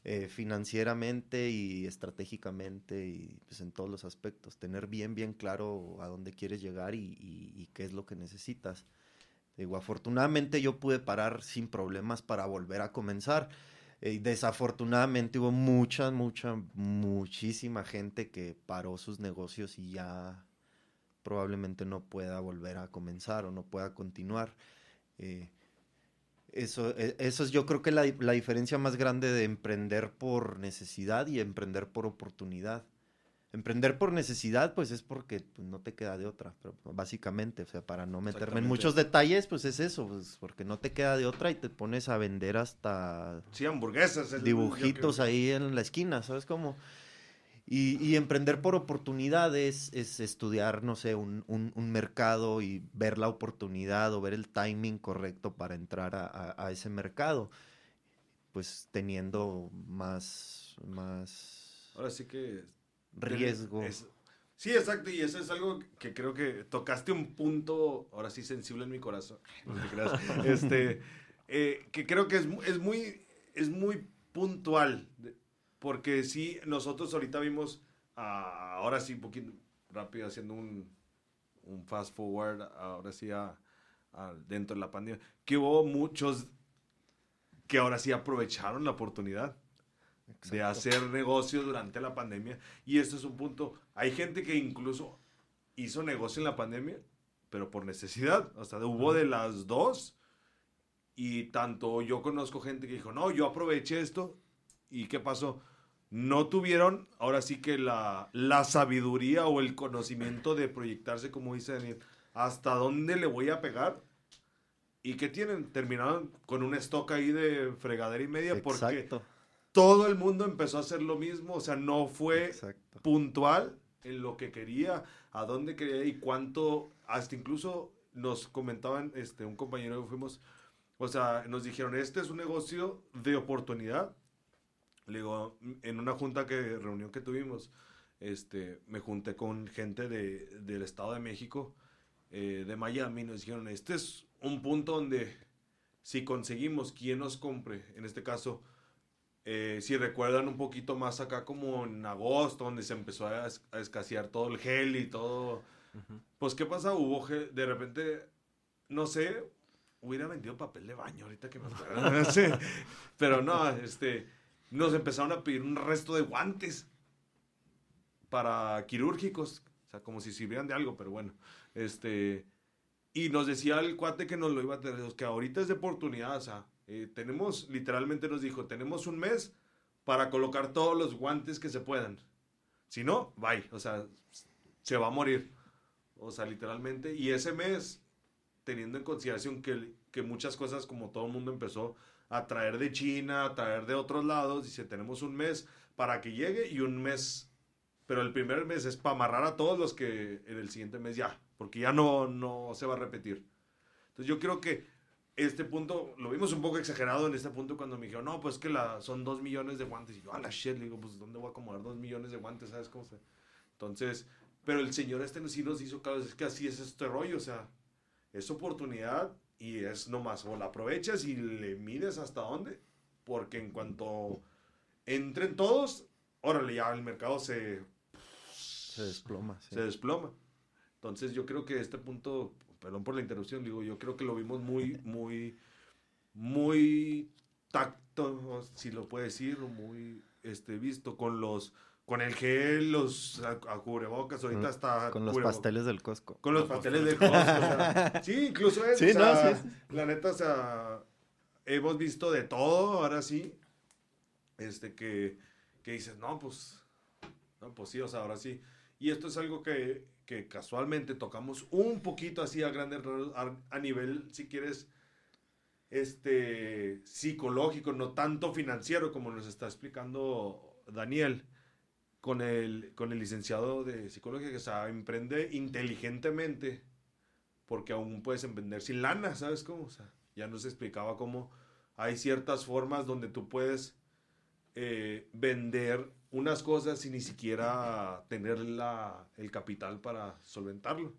eh, financieramente y estratégicamente y pues en todos los aspectos, tener bien, bien claro a dónde quieres llegar y, y qué es lo que necesitas. Digo, afortunadamente yo pude parar sin problemas para volver a comenzar. Eh, desafortunadamente hubo mucha, mucha, muchísima gente que paró sus negocios y ya probablemente no pueda volver a comenzar o no pueda continuar. Eh, eso, e, eso es yo creo que la, la diferencia más grande de emprender por necesidad y emprender por oportunidad. Emprender por necesidad, pues es porque pues, no te queda de otra, pero básicamente, o sea, para no meterme en muchos detalles, pues es eso, pues porque no te queda de otra y te pones a vender hasta... Sí, hamburguesas. dibujitos ahí en la esquina, ¿sabes cómo? Y, emprender por oportunidades es estudiar, no sé, un, mercado y ver la oportunidad o ver el timing correcto para entrar a, ese mercado, pues teniendo más, más... Ahora sí que riesgo. sí, exacto, y eso es algo que creo que tocaste un punto, ahora sí, sensible en mi corazón. este, eh, que creo que es, es, muy, es muy puntual, porque sí, nosotros ahorita vimos, ahora sí, un poquito rápido, haciendo un, un fast forward, ahora sí, dentro de la pandemia, que hubo muchos que ahora sí aprovecharon la oportunidad de hacer negocio durante la pandemia. Y esto es un punto. Hay gente que incluso hizo negocio en la pandemia, pero por necesidad. Sea, hubo de las dos. Y tanto yo conozco gente que dijo, no, yo aproveché esto. ¿Y qué pasó? No tuvieron, ahora sí que la, la sabiduría o el conocimiento de proyectarse, como dice Daniel, hasta dónde le voy a pegar. ¿Y qué tienen? Terminaron con un stock ahí de fregadera y media Exacto todo el mundo empezó a hacer lo mismo, o sea, no fue puntual en lo que quería, a dónde quería y cuánto, hasta incluso nos comentaban, este, un compañero que fuimos, o sea, nos dijeron, este es un negocio de oportunidad. Le digo, en una junta que, reunión que tuvimos, este, me junté con gente de, del Estado de México, eh, de Miami, nos dijeron, este es un punto donde si conseguimos quien nos compre, en este caso, eh, si recuerdan un poquito más acá como en agosto, donde se empezó a, escasear todo el gel y todo. Pues, ¿qué pasa? Hubo gel, de repente, no sé, hubiera vendido papel de baño ahorita que me acuerdo. sí. Pero no, este, nos empezaron a pedir un resto de guantes para quirúrgicos. O sea, como si sirvieran de algo, pero bueno. Este, y nos decía el cuate que nos lo iba a tener, que ahorita es de oportunidad, o sea, Eh, tenemos, literalmente nos dijo, tenemos un mes para colocar todos los guantes que se puedan. Si no, bye. O sea, se va a morir. O sea, literalmente. Y ese mes, teniendo en consideración que, que muchas cosas, como todo el mundo empezó a traer de China, a traer de otros lados, dice, tenemos un mes para que llegue y un mes, pero el primer mes es para amarrar a todos los que en el siguiente mes ya, porque ya no, no se va a repetir. Entonces yo creo que este punto, lo vimos un poco exagerado en este punto cuando me dijeron, no, pues que la, son dos millones de guantes. Y yo, a la shit, le digo, pues ¿dónde voy a acomodar dos millones de guantes? ¿Sabes cómo se? Entonces, pero el Señor este sí nos hizo claro, es que así es este rollo, o sea, es oportunidad y es nomás, o la aprovechas y le mides hasta dónde, porque en cuanto entren todos, órale, ya el mercado se... Se desploma. Se desploma. Entonces yo creo que este punto, perdón por la interrupción, digo, yo creo que lo vimos muy, muy, muy tacto, si lo puede decir, muy este, visto con los con el gel, los a, cubrebocas, ahorita está... Con los pasteles del Costco. Con los pasteles del Costco. sí, incluso eso. Sí, no, sí. La neta, o sea, hemos visto de todo, ahora sí. Este, que, que dices, no, pues, no, pues sí, o sea, ahora sí. Y esto es algo que, que casualmente tocamos un poquito así a grande a, nivel, si quieres, este, psicológico, no tanto financiero como nos está explicando Daniel con el, con el licenciado de psicología que se emprende inteligentemente porque aún puedes emprender sin lana, ¿sabes cómo? O sea, ya nos explicaba cómo hay ciertas formas donde tú puedes eh, vender unas cosas sin ni siquiera tener la, el capital para solventarlo.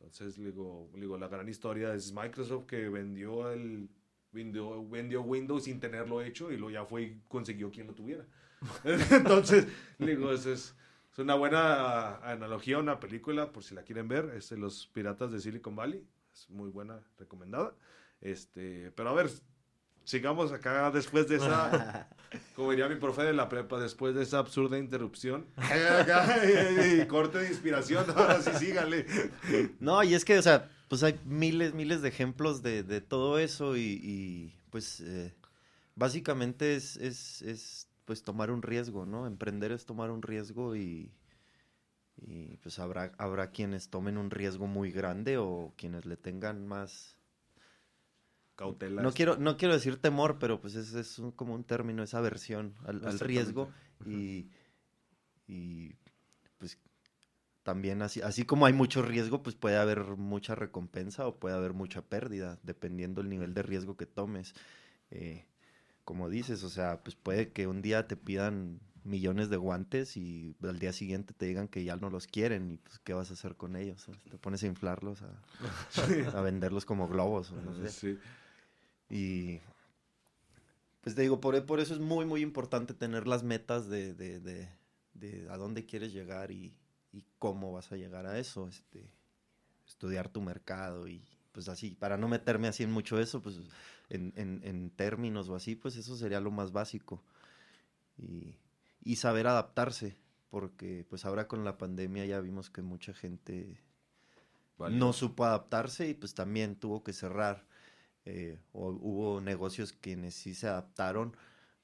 Entonces, digo, digo, la gran historia es Microsoft que vendió el vendió, vendió Windows sin tenerlo hecho y lo ya fue y consiguió quien lo tuviera. Entonces, digo, es, es, una buena analogía, una película, por si la quieren ver, es de Los Piratas de Silicon Valley. Es muy buena, recomendada. Este, pero a ver, sigamos acá después de esa, como diría mi profe de la prepa, después de esa absurda interrupción. y, corte de inspiración, ahora sí sígale. No, y es que, o sea, pues hay miles, miles de ejemplos de, de todo eso y, pues eh, básicamente es, es, es pues tomar un riesgo, ¿no? Emprender es tomar un riesgo y, y pues habrá, habrá quienes tomen un riesgo muy grande o quienes le tengan más cautela. No quiero, no quiero decir temor, pero pues es, es como un término, esa aversión al, riesgo y, y, pues también así, así como hay mucho riesgo, pues puede haber mucha recompensa o puede haber mucha pérdida, dependiendo el nivel de riesgo que tomes. Eh, como dices, o sea, pues puede que un día te pidan millones de guantes y al día siguiente te digan que ya no los quieren y pues qué vas a hacer con ellos. Te pones a inflarlos, a, venderlos como globos. no sé. sí. Y pues te digo, por, por, eso es muy, muy importante tener las metas de, de, de, de a dónde quieres llegar y, y, cómo vas a llegar a eso. Este, estudiar tu mercado y pues así, para no meterme así en mucho eso, pues en, en, en términos o así, pues eso sería lo más básico. Y, y, saber adaptarse, porque pues ahora con la pandemia ya vimos que mucha gente no supo adaptarse y pues también tuvo que cerrar. Eh, o, hubo negocios quienes sí se adaptaron.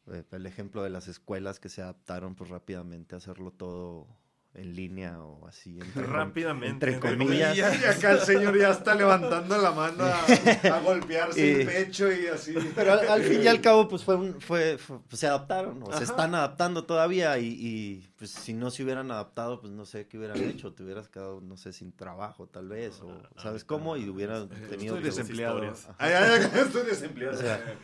Eh, el ejemplo de las escuelas que se adaptaron pues rápidamente a hacerlo todo en línea o así. Rápidamente. Entre comillas. Y, acá el señor ya está levantando la mano a, golpearse el pecho y así. Pero al, fin y al cabo, pues fue, un, fue, pues, se adaptaron, o se están adaptando todavía y, y, pues si no se hubieran adaptado, pues no sé qué hubieran hecho, te hubieras quedado, no sé, sin trabajo tal vez, o ¿sabes cómo? Y hubieran tenido... Estoy desempleado. estoy desempleado. O sea,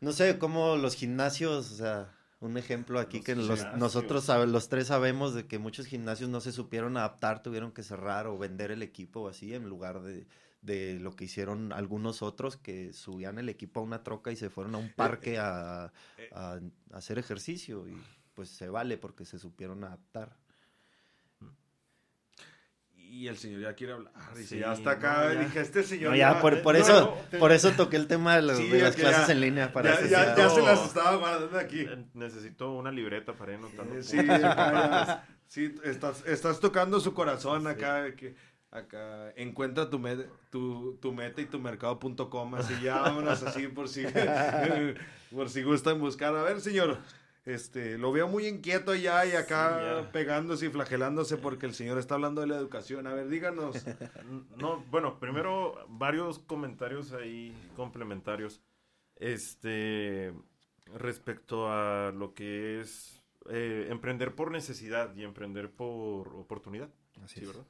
no sé, cómo los gimnasios, o sea un ejemplo aquí que nosotros los tres sabemos de que muchos gimnasios no se supieron adaptar, tuvieron que cerrar o vender el equipo o así en lugar de, de lo que hicieron algunos otros que subían el equipo a una troca y se fueron a un parque a, eh. a hacer ejercicio y pues se vale porque se supieron adaptar y el señor ya quiere hablar. Dice, ya está acá. Dije, este señor. ya, por, eso, por eso toqué el tema de, las clases en línea. Para ya, ya, se las estaba guardando aquí. Necesito una libreta para ir anotando. Sí, sí, estás, estás tocando su corazón acá. Que, acá, encuentra tu, met- tu, tu meta y tu mercado.com, así ya vámonos así por si, por si gustan buscar. A ver, señor, este, lo veo muy inquieto ya y acá Sí, pegándose y flagelándose porque el señor está hablando de la educación. A ver, díganos. No, bueno, primero varios comentarios ahí complementarios. Este, respecto a lo que es eh, emprender por necesidad y emprender por oportunidad. Así Sí, es. ¿verdad?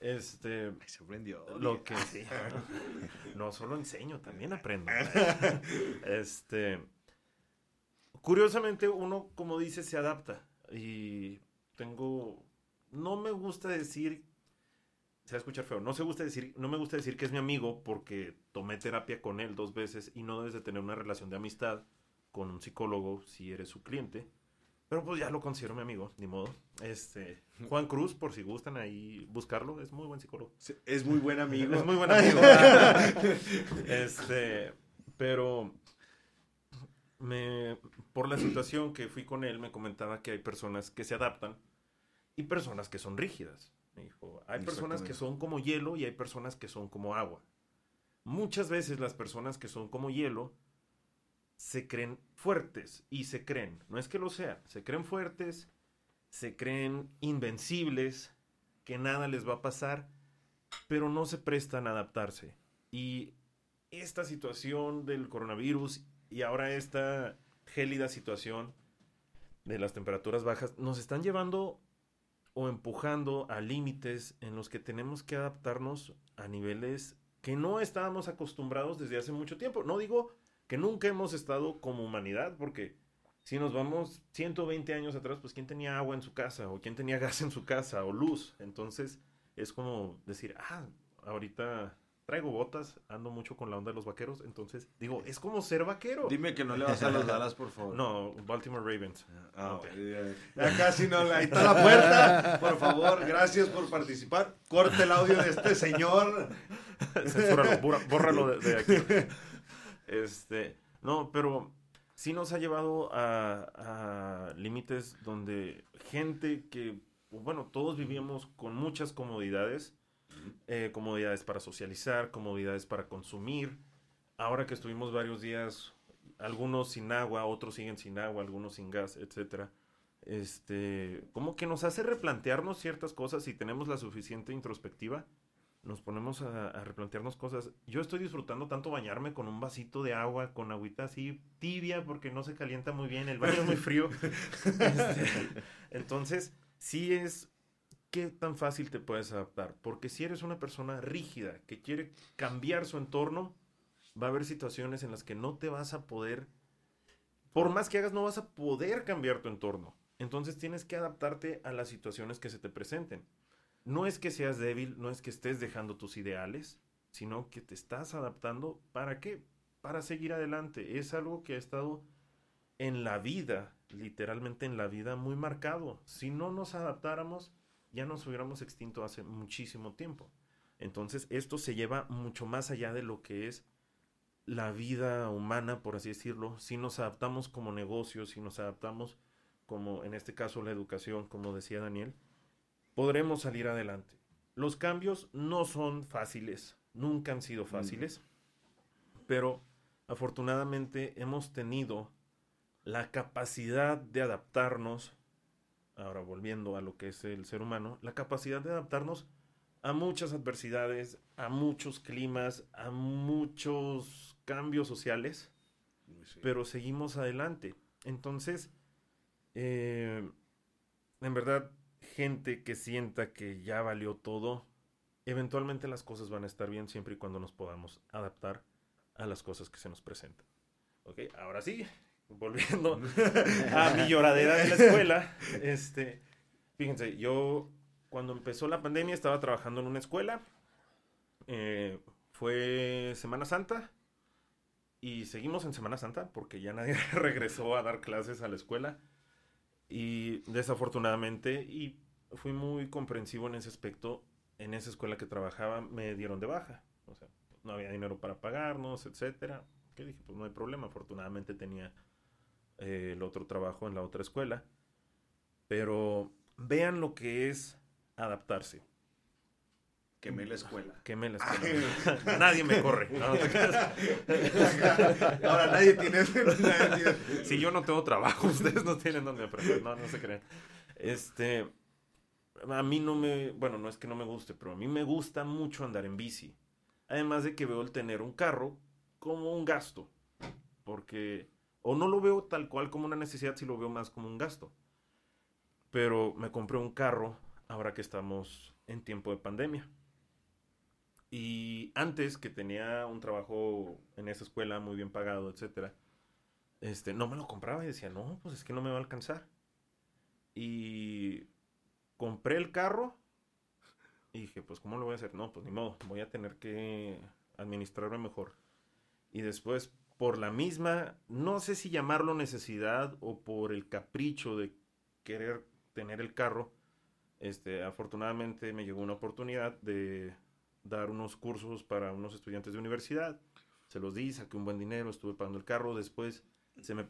Este, Se prendió. lo que sí. No solo enseño, también aprendo. Este, curiosamente uno, como dice, se adapta y tengo, no me gusta decir, se va a escuchar feo, no se gusta decir, no me gusta decir que es mi amigo porque tomé terapia con él dos veces y no debes de tener una relación de amistad con un psicólogo si eres su cliente. Pero pues ya lo considero mi amigo, ni modo. Este, Juan Cruz, por si gustan ahí buscarlo, es muy buen psicólogo. Es muy buen amigo. Es muy buen amigo. este, pero me, por la situación que fui con él, me comentaba que hay personas que se adaptan y personas que son rígidas. Me dijo, hay personas que son como hielo y hay personas que son como agua. Muchas veces las personas que son como hielo se creen fuertes y se creen, no es que lo sean, se creen fuertes, se creen invencibles, que nada les va a pasar, pero no se prestan a adaptarse. Y esta situación del coronavirus y ahora esta gélida situación de las temperaturas bajas nos están llevando o empujando a límites en los que tenemos que adaptarnos a niveles que no estábamos acostumbrados desde hace mucho tiempo. No digo que nunca hemos estado como humanidad, porque si nos vamos 120 años atrás, pues quién tenía agua en su casa, o quién tenía gas en su casa, o luz. Entonces es como decir, ah, ahorita traigo botas, ando mucho con la onda de los vaqueros, entonces digo, es como ser vaquero. Dime que no le vas a los Dallas, por favor. No, Baltimore Ravens. Ah, Ok. ok. Ya casi no, ahí está la puerta. Por favor, gracias por participar. Corte el audio de este señor. Censúralo, borra- bórralo de, de aquí. Este, no, pero sí nos ha llevado a, a límites donde gente que, bueno, todos vivíamos con muchas comodidades, eh, comodidades para socializar, comodidades para consumir. Ahora que estuvimos varios días, algunos sin agua, otros siguen sin agua, algunos sin gas, etcétera. Este, como que nos hace replantearnos ciertas cosas y tenemos la suficiente introspectiva nos ponemos a, a replantearnos cosas. Yo estoy disfrutando tanto bañarme con un vasito de agua, con agüita así tibia, porque no se calienta muy bien, el baño es muy frío. Este, entonces, sí es qué tan fácil te puedes adaptar, porque si eres una persona rígida que quiere cambiar su entorno, va a haber situaciones en las que no te vas a poder, por más que hagas, no vas a poder cambiar tu entorno. Entonces tienes que adaptarte a las situaciones que se te presenten no es que seas débil, no es que estés dejando tus ideales, sino que te estás adaptando. ¿Para qué? Para seguir adelante. Es algo que ha estado en la vida, literalmente en la vida, muy marcado. Si no nos adaptáramos, ya nos hubiéramos extinto hace muchísimo tiempo. Entonces, esto se lleva mucho más allá de lo que es la vida humana, por así decirlo. Si nos adaptamos como negocios, si nos adaptamos como, en este caso, la educación, como decía Daniel, podremos salir adelante. Los cambios no son fáciles, nunca han sido fáciles, pero afortunadamente hemos tenido la capacidad de adaptarnos, ahora volviendo a lo que es el ser humano, la capacidad de adaptarnos a muchas adversidades, a muchos climas, a muchos cambios sociales, pero seguimos adelante. Entonces, eh, en verdad, gente que sienta que ya valió todo, eventualmente las cosas van a estar bien siempre y cuando nos podamos adaptar a las cosas que se nos presentan. Ok, ahora sí, volviendo a mi lloradera de la escuela, este, fíjense, yo cuando empezó la pandemia estaba trabajando en una escuela, eh, fue Semana Santa y seguimos en Semana Santa porque ya nadie regresó a dar clases a la escuela. Y desafortunadamente, y fui muy comprensivo en ese aspecto, en esa escuela que trabajaba me dieron de baja. O sea, no había dinero para pagarnos, etcétera. Que dije, pues no hay problema. Afortunadamente tenía eh, el otro trabajo en la otra escuela. Pero vean lo que es adaptarse. Quemé la escuela. Quemé la escuela. nadie me corre. No, no. Ahora nadie tiene, nadie tiene- Si yo no tengo trabajo, ustedes no tienen dónde aprender. No, no se crean. Este, a mí no me, bueno, no es que no me guste, pero a mí me gusta mucho andar en bici. Además de que veo el tener un carro como un gasto. Porque, o no lo veo tal cual como una necesidad, si lo veo más como un gasto. Pero me compré un carro ahora que estamos en tiempo de pandemia. Y antes que tenía un trabajo en esa escuela muy bien pagado, etcétera, este, no me lo compraba y decía, no, pues es que no me va a alcanzar. Y compré el carro y dije, pues ¿cómo lo voy a hacer? No, pues ni modo, voy a tener que administrarme mejor. Y después, por la misma, no sé si llamarlo necesidad o por el capricho de querer tener el carro, este, afortunadamente me llegó una oportunidad de dar unos cursos para unos estudiantes de universidad. Se los di, saqué un buen dinero, estuve pagando el carro. Después se me,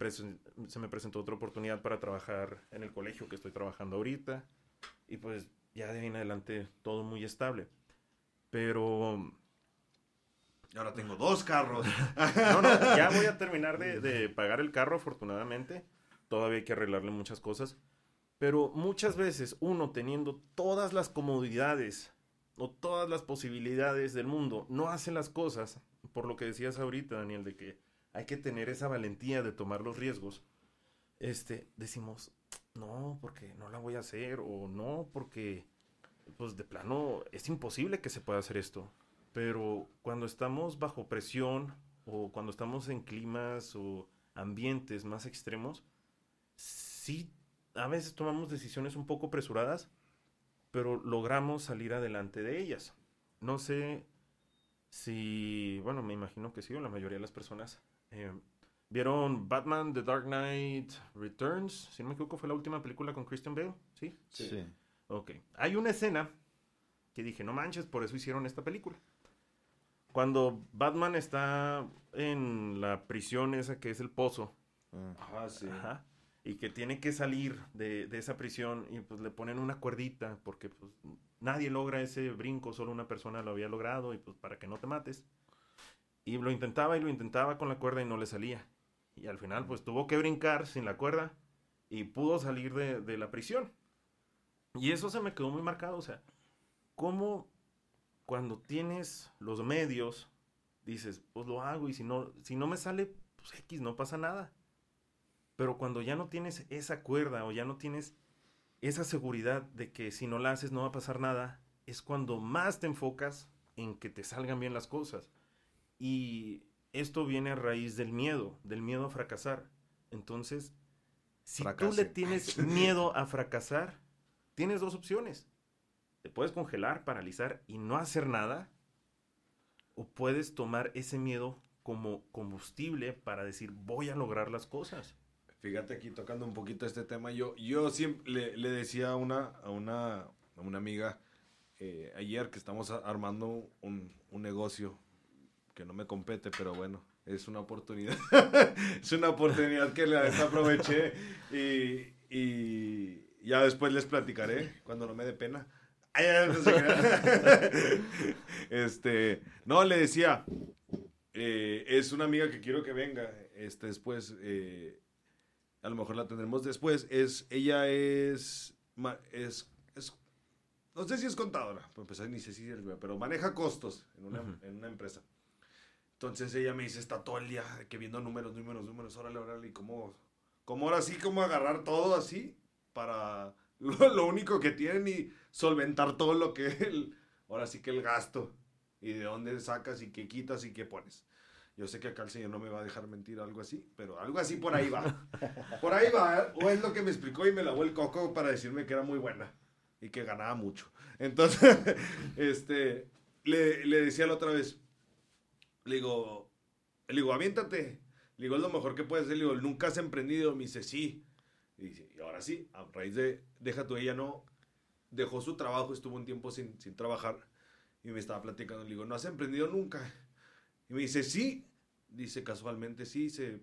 se me presentó otra oportunidad para trabajar en el colegio que estoy trabajando ahorita. Y pues ya de ahí en adelante todo muy estable. Pero Ahora tengo dos carros. no, no, ya voy a terminar de, de pagar el carro, afortunadamente. Todavía hay que arreglarle muchas cosas. Pero muchas veces uno teniendo todas las comodidades o todas las posibilidades del mundo, no hace las cosas, por lo que decías ahorita, Daniel, de que hay que tener esa valentía de tomar los riesgos. Este, decimos, no, porque no la voy a hacer, o no, porque, pues de plano, es imposible que se pueda hacer esto. Pero cuando estamos bajo presión o cuando estamos en climas o ambientes más extremos, sí, a veces tomamos decisiones un poco apresuradas, pero logramos salir adelante de ellas. No sé si, bueno, me imagino que sí, o la mayoría de las personas eh, vieron Batman The Dark Knight Returns, si no me equivoco fue la última película con Christian Bale, ¿sí? Sí. Ok. Hay una escena que dije, no manches, por eso hicieron esta película. Cuando Batman está en la prisión esa que es el pozo, Ah. Sí. ajá, y que tiene que salir de, de esa prisión y pues le ponen una cuerdita porque pues nadie logra ese brinco, solo una persona lo había logrado y pues para que no te mates. Y lo intentaba y lo intentaba con la cuerda y no le salía. Y al final pues tuvo que brincar sin la cuerda y pudo salir de, de la prisión. Y eso se me quedó muy marcado, o sea, cómo cuando tienes los medios dices, pues lo hago y si no, si no me sale, pues X, no pasa nada. Pero cuando ya no tienes esa cuerda o ya no tienes esa seguridad de que si no la haces no va a pasar nada, es cuando más te enfocas en que te salgan bien las cosas. Y esto viene a raíz del miedo, del miedo a fracasar. Entonces, si tú le Fracase. tienes miedo a fracasar, tienes dos opciones. Te puedes congelar, paralizar y no hacer nada. O puedes tomar ese miedo como combustible para decir voy a lograr las cosas. Fíjate aquí tocando un poquito este tema, yo, yo siempre le, le decía a una, a una, a una amiga eh, ayer que estamos armando un, un negocio que no me compete, pero bueno, es una oportunidad. es una oportunidad que la desaproveché y, y ya después les platicaré cuando no me dé pena. Este, no, le decía, eh, es una amiga que quiero que venga este, después. eh, a lo mejor la tendremos después. Es, ella es, es, es- no sé si es contadora, pues empezar ni sé si es, pero maneja costos en una, Ujú. en una empresa. Entonces ella me dice, está todo el día que viendo números, números, números, órale, órale, y cómo, cómo ahora sí, cómo agarrar todo así para lo, lo único que tienen y solventar todo lo que el, ahora sí que el gasto y de dónde sacas y qué quitas y qué pones. Yo sé que acá el señor no me va a dejar mentir algo así, pero algo así por ahí va. Por ahí va, ¿eh? o es lo que me explicó y me lavó el coco para decirme que era muy buena y que ganaba mucho. Entonces, este, le, le decía la otra vez, le digo, le digo, aviéntate. Le digo, es lo mejor que puedes hacer. Le digo, nunca has emprendido. Me dice, sí. Y dice, y ahora sí, a raíz de, deja tú, ella no, dejó su trabajo, estuvo un tiempo sin, sin trabajar y me estaba platicando. Le digo, ¿no has emprendido nunca? Y me dice, sí. Dice, casualmente sí. Dice,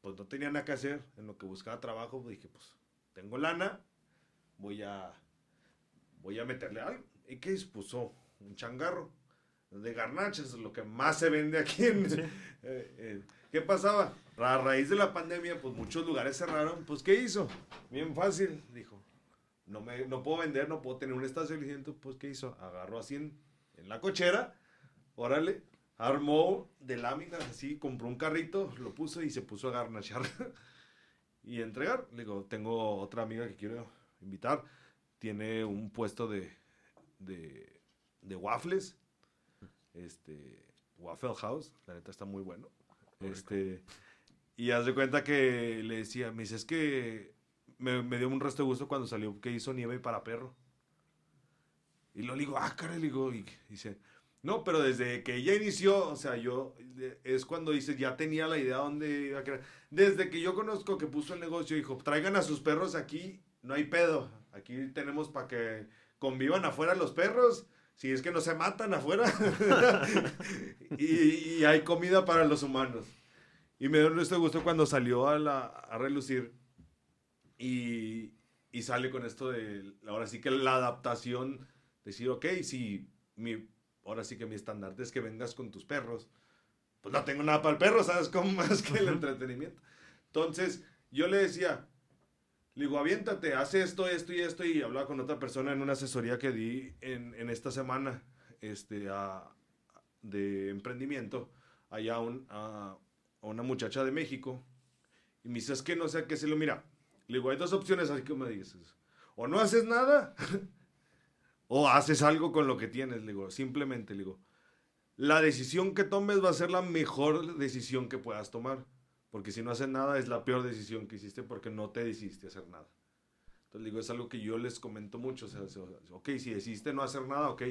pues no tenía nada que hacer en lo que buscaba trabajo. Dije, pues tengo lana, voy a, voy a meterle algo. ¿Y qué dispuso? un changarro de garnachas, lo que más se vende aquí en... eh, eh, ¿Qué pasaba? A raíz de la pandemia, pues muchos lugares cerraron, pues ¿qué hizo? Bien fácil, dijo. No, me, no puedo vender, no puedo tener un estacionamiento, pues ¿qué hizo? Agarró así en, en la cochera, órale, armó de láminas así, compró un carrito, lo puso y se puso a garnachar y entregar. Le digo, tengo otra amiga que quiero invitar, tiene un puesto de, de, de waffles, este, Waffle House, la neta está muy bueno. Este, y haz de cuenta que le decía, me dice, es que me, me dio un resto de gusto cuando salió que hizo nieve para perro. Y lo digo, ah, caray, le digo, y dice, no, pero desde que ella inició, o sea, yo, es cuando dice, ya tenía la idea dónde iba a crear. Desde que yo conozco que puso el negocio, dijo, traigan a sus perros aquí, no hay pedo. Aquí tenemos para que convivan afuera los perros, si es que no se matan afuera. y, y hay comida para los humanos. Y me dio este gusto cuando salió a, la, a relucir y, y sale con esto de, ahora sí que la adaptación, decir, ok, si mi, ahora sí que mi estandarte es que vengas con tus perros, pues no tengo nada para el perro, ¿sabes? Como más que el entretenimiento. Entonces, yo le decía, le digo, aviéntate, haz esto, esto y esto, y hablaba con otra persona en una asesoría que di en, en esta semana, este, a- de emprendimiento, allá un- a- a una muchacha de México, y me dice, es que no sé a qué se lo mira. Le digo, hay dos opciones, así que me dices, o no haces nada, o haces algo con lo que tienes, le digo, simplemente, le digo, la decisión que tomes va a ser la mejor decisión que puedas tomar. Porque si no haces nada es la peor decisión que hiciste porque no te decidiste hacer nada. Entonces digo, es algo que yo les comento mucho. O sea, ok, si decidiste no hacer nada, ok,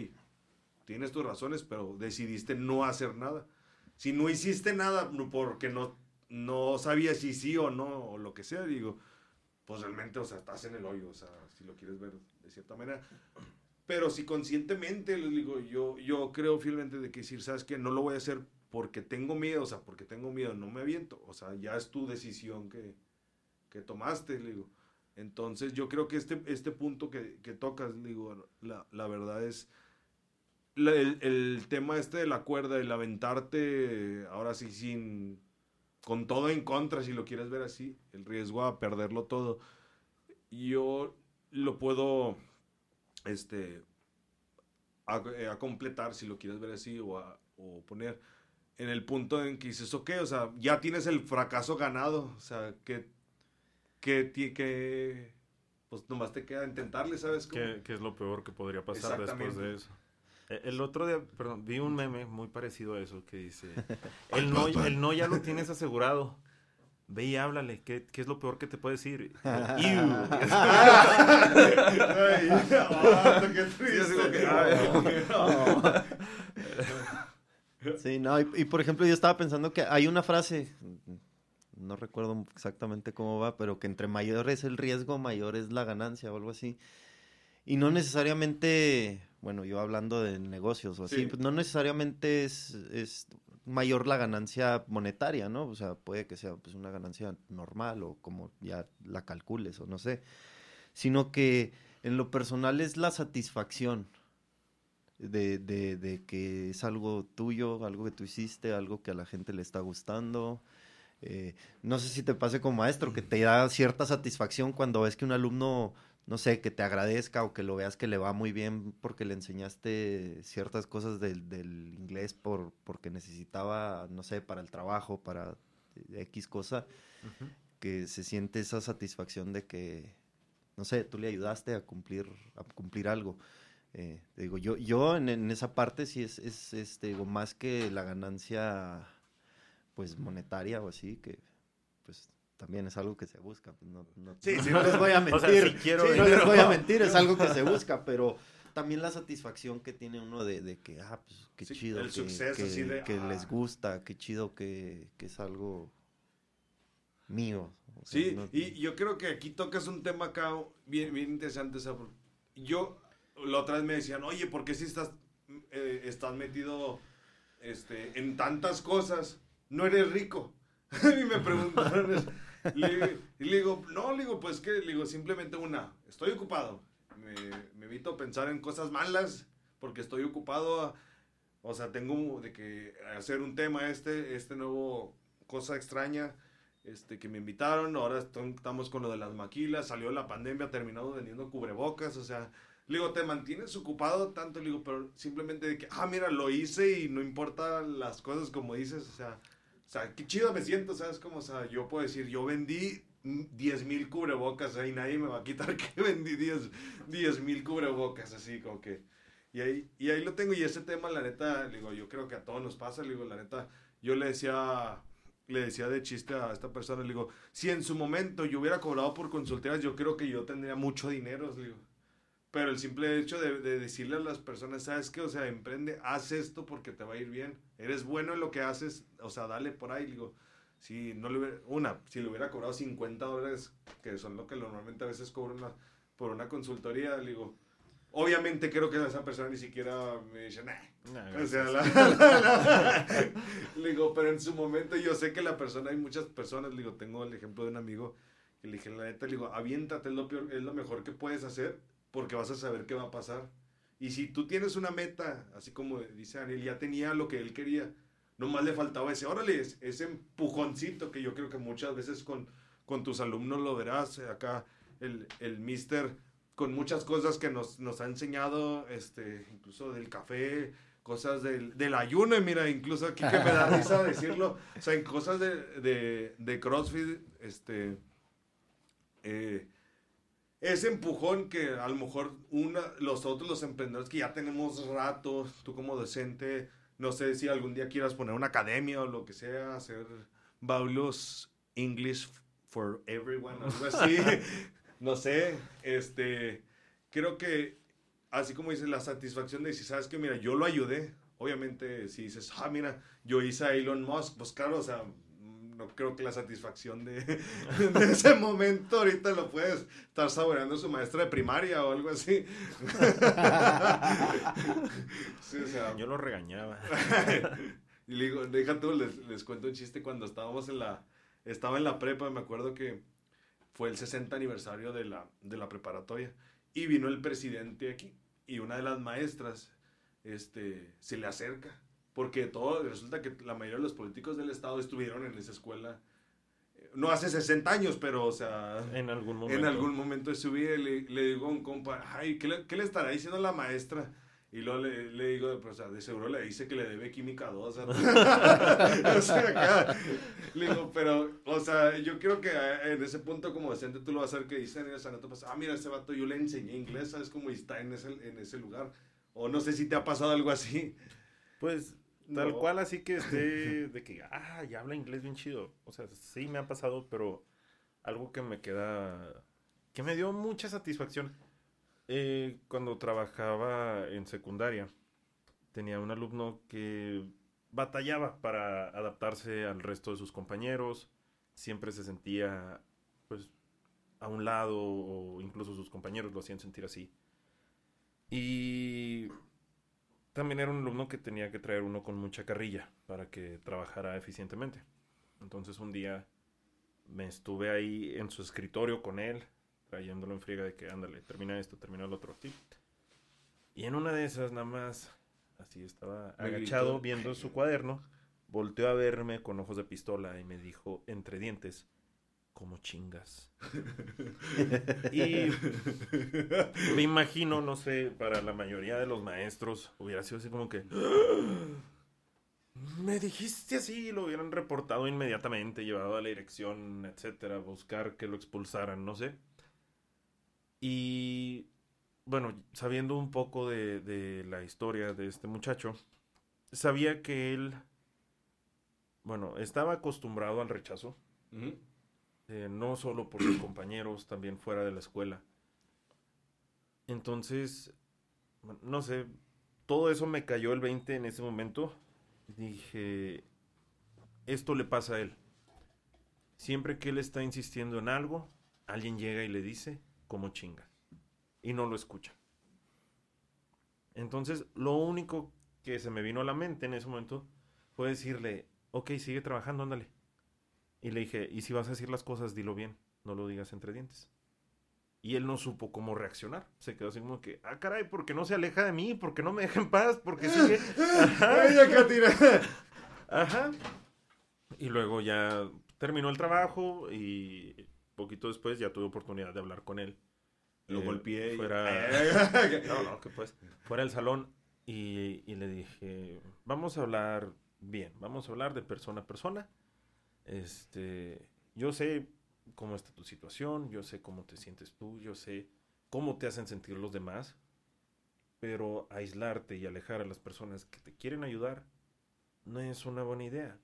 tienes tus razones, pero decidiste no hacer nada. Si no hiciste nada porque no, no sabías si sí o no, o lo que sea, digo, pues realmente, o sea, estás en el hoyo, o sea, si lo quieres ver de cierta manera. Pero si conscientemente, les digo, yo, yo creo fielmente de que decir, ¿sabes qué? No lo voy a hacer porque tengo miedo, o sea, porque tengo miedo, no me aviento. O sea, ya es tu decisión que, que tomaste, le digo. Entonces, yo creo que este, este punto que, que tocas, digo, la, la verdad es, la- el, el tema este de la cuerda, el aventarte, ahora sí, sin, con todo en contra, si lo quieres ver así, el riesgo a perderlo todo, yo lo puedo, este, a, eh, a completar, si lo quieres ver así, o, a- o poner en el punto en que dices, ok, o sea, ya tienes el fracaso ganado, o sea, que, que, que pues nomás te queda intentarle, ¿sabes? cómo? ¿Qué, qué es lo peor que podría pasar después de eso? Eh, El otro día, perdón, vi un meme muy parecido a eso que dice, el no, el no ya lo tienes asegurado. Ve y háblale, ¿qué, qué es lo peor que te puede decir? Sí, no, y, y por ejemplo yo estaba pensando que hay una frase, no recuerdo exactamente cómo va, pero que entre mayor es el riesgo, mayor es la ganancia o algo así. Y no necesariamente, bueno, yo hablando de negocios o así, Sí. pues, no necesariamente es, es mayor la ganancia monetaria, ¿no? O sea, puede que sea pues, una ganancia normal o como ya la calcules o no sé, sino que en lo personal es la satisfacción de, de, de que es algo tuyo, algo que tú hiciste, algo que a la gente le está gustando. Eh, no sé si te pase como maestro, que te da cierta satisfacción cuando ves que un alumno, no sé, que te agradezca o que lo veas que le va muy bien porque le enseñaste ciertas cosas del, del inglés por, porque necesitaba, no sé, para el trabajo, para X cosa, que se siente esa satisfacción de que, no sé, tú le ayudaste a cumplir, a cumplir algo. Eh, digo, yo, yo en, en esa parte sí es, es este, digo, más que la ganancia, pues, monetaria o así, que, pues, también es algo que se busca. pues, no, no- Sí, no sí, les no. voy a O mentir. sea, si quiero Sí, no les voy a mentir, es algo que se busca, pero también la satisfacción que tiene uno de, de que, ah, pues, qué Sí, chido. el que, suceso que- así de, que ah. les gusta, qué chido que, que es algo mío. o sea, Sí, no- y yo creo que aquí tocas un tema acá bien, bien interesante. o sea, por- yo, la otra vez me decían, oye, ¿por qué si estás, eh, estás metido este, en tantas cosas? No eres rico. y me preguntaron eso. Le, le digo, no, le digo, pues que, le digo, simplemente una, estoy ocupado. Me, me evito pensar en cosas malas, porque estoy ocupado, o sea, tengo de que hacer un tema este, este nuevo cosa extraña, este, que me invitaron, ahora estamos con lo de las maquilas, salió la pandemia, terminado vendiendo cubrebocas, o sea, le digo, te mantienes ocupado tanto, le digo, pero simplemente de que, ah, mira, lo hice y no importa las cosas como dices, o sea, o sea, qué chido me siento, ¿sabes? Como, o sea, yo puedo decir, yo vendí 10 mil cubrebocas, ahí nadie me va a quitar que vendí 10 mil cubrebocas, así como que... Y ahí, y ahí lo tengo, y ese tema, la neta, digo, yo creo que a todos nos pasa, digo, la neta, yo le decía, le decía de chiste a esta persona, le digo, si en su momento yo hubiera cobrado por consultorías, yo creo que yo tendría mucho dinero, le digo. Pero el simple hecho de, de, decirle a las personas, ¿sabes qué? O sea, emprende, haz esto porque te va a ir bien. Eres bueno en lo que haces, o sea, dale por ahí. Digo, si no le hubiera, una, si le hubiera cobrado 50 dólares, que son lo que normalmente a veces cobran por una consultoría, digo, obviamente creo que esa persona ni siquiera me dice, nah. o sea, le digo, pero en su momento yo sé que la persona, hay muchas personas, le digo, tengo el ejemplo de un amigo que le dije, la neta, le digo, aviéntate, es lo, peor, es lo mejor que puedes hacer porque vas a saber qué va a pasar. Y si tú tienes una meta, así como dice Daniel, ya tenía lo que él quería, Nomás le faltaba ese, órale, ese empujoncito que yo creo que muchas veces con, con tus alumnos lo verás. Eh, acá el, el mister con muchas cosas que nos, nos ha enseñado, este, incluso del café, cosas del, del ayuno, y mira, incluso aquí que me da risa decirlo, o sea, en cosas de, de, de CrossFit, este, eh, ese empujón que a lo mejor una, los otros, los emprendedores que ya tenemos rato, tú como docente, no sé si algún día quieras poner una academia o lo que sea, hacer Baulos English for Everyone, algo así. no sé, este, creo que así como dices, la satisfacción de si sabes que, mira, yo lo ayudé, obviamente si dices, ah, mira, yo hice a Elon Musk, pues claro, o sea, no creo que la satisfacción de, de, ese momento ahorita lo puedes estar saboreando su maestra de primaria o algo así. Yo lo regañaba. y le digo, deja tú, les, les, cuento un chiste cuando estábamos en la, estaba en la prepa, me acuerdo que fue el 60 aniversario de la, de la preparatoria y vino el presidente aquí y una de las maestras este, se le acerca porque todo, resulta que la mayoría de los políticos del Estado estuvieron en esa escuela. Eh, no hace 60 años, pero, o sea, en algún momento, en algún momento de su vida le, le digo a un compa, ay, ¿qué le, ¿qué le, estará diciendo la maestra? Y luego le, le digo, pues, o sea, de seguro le dice que le debe química 2. o sea, acá, le digo, pero, o sea, yo creo que eh, en ese punto como docente tú lo vas a hacer que dicen, o sea, no te pasa, ah, mira, ese vato yo le enseñé inglés, ¿sabes cómo está en ese, en ese lugar? O no sé si te ha pasado algo así. Pues Tal cual, así que esté de que, ah, ya habla inglés bien chido. O sea, sí me ha pasado, pero algo que me queda, que me dio mucha satisfacción. Eh, cuando trabajaba en secundaria, tenía un alumno que batallaba para adaptarse al resto de sus compañeros. Siempre se sentía, pues, a un lado o incluso sus compañeros lo hacían sentir así. Y también era un alumno que tenía que traer uno con mucha carrilla para que trabajara eficientemente. Entonces un día me estuve ahí en su escritorio con él, trayéndolo en friega de que ándale, termina esto, termina el otro. Y en una de esas nada más, así estaba agachado viendo su cuaderno, volteó a verme con ojos de pistola y me dijo entre dientes, como chingas. y me imagino, no sé, para la mayoría de los maestros hubiera sido así como que... Me dijiste así, lo hubieran reportado inmediatamente, llevado a la dirección, etcétera, buscar que lo expulsaran, no sé. Y bueno, sabiendo un poco de, de la historia de este muchacho, sabía que él, bueno, estaba acostumbrado al rechazo. Eh, no solo por sus compañeros, también fuera de la escuela. Entonces, no sé, todo eso me cayó el 20 en ese momento. Dije, esto le pasa a él. Siempre que él está insistiendo en algo, alguien llega y le dice, como chinga. Y no lo escucha. Entonces, lo único que se me vino a la mente en ese momento fue decirle, ok, sigue trabajando, ándale. Y le dije, y si vas a decir las cosas, dilo bien, no lo digas entre dientes. Y él no supo cómo reaccionar. Se quedó así como que, ah, caray, ¿por qué no se aleja de mí? ¿Por qué no me deja en paz? ¿Por qué sigue? Ajá. Ajá. Y luego ya terminó el trabajo y poquito después ya tuve oportunidad de hablar con él. Lo Eh, golpeé. y- Fuera... No, no, que pues. Fuera del salón y, y le dije, vamos a hablar bien, vamos a hablar de persona a persona. Este, yo sé cómo está tu situación, yo sé cómo te sientes tú, yo sé cómo te hacen sentir los demás, pero aislarte y alejar a las personas que te quieren ayudar no es una buena idea.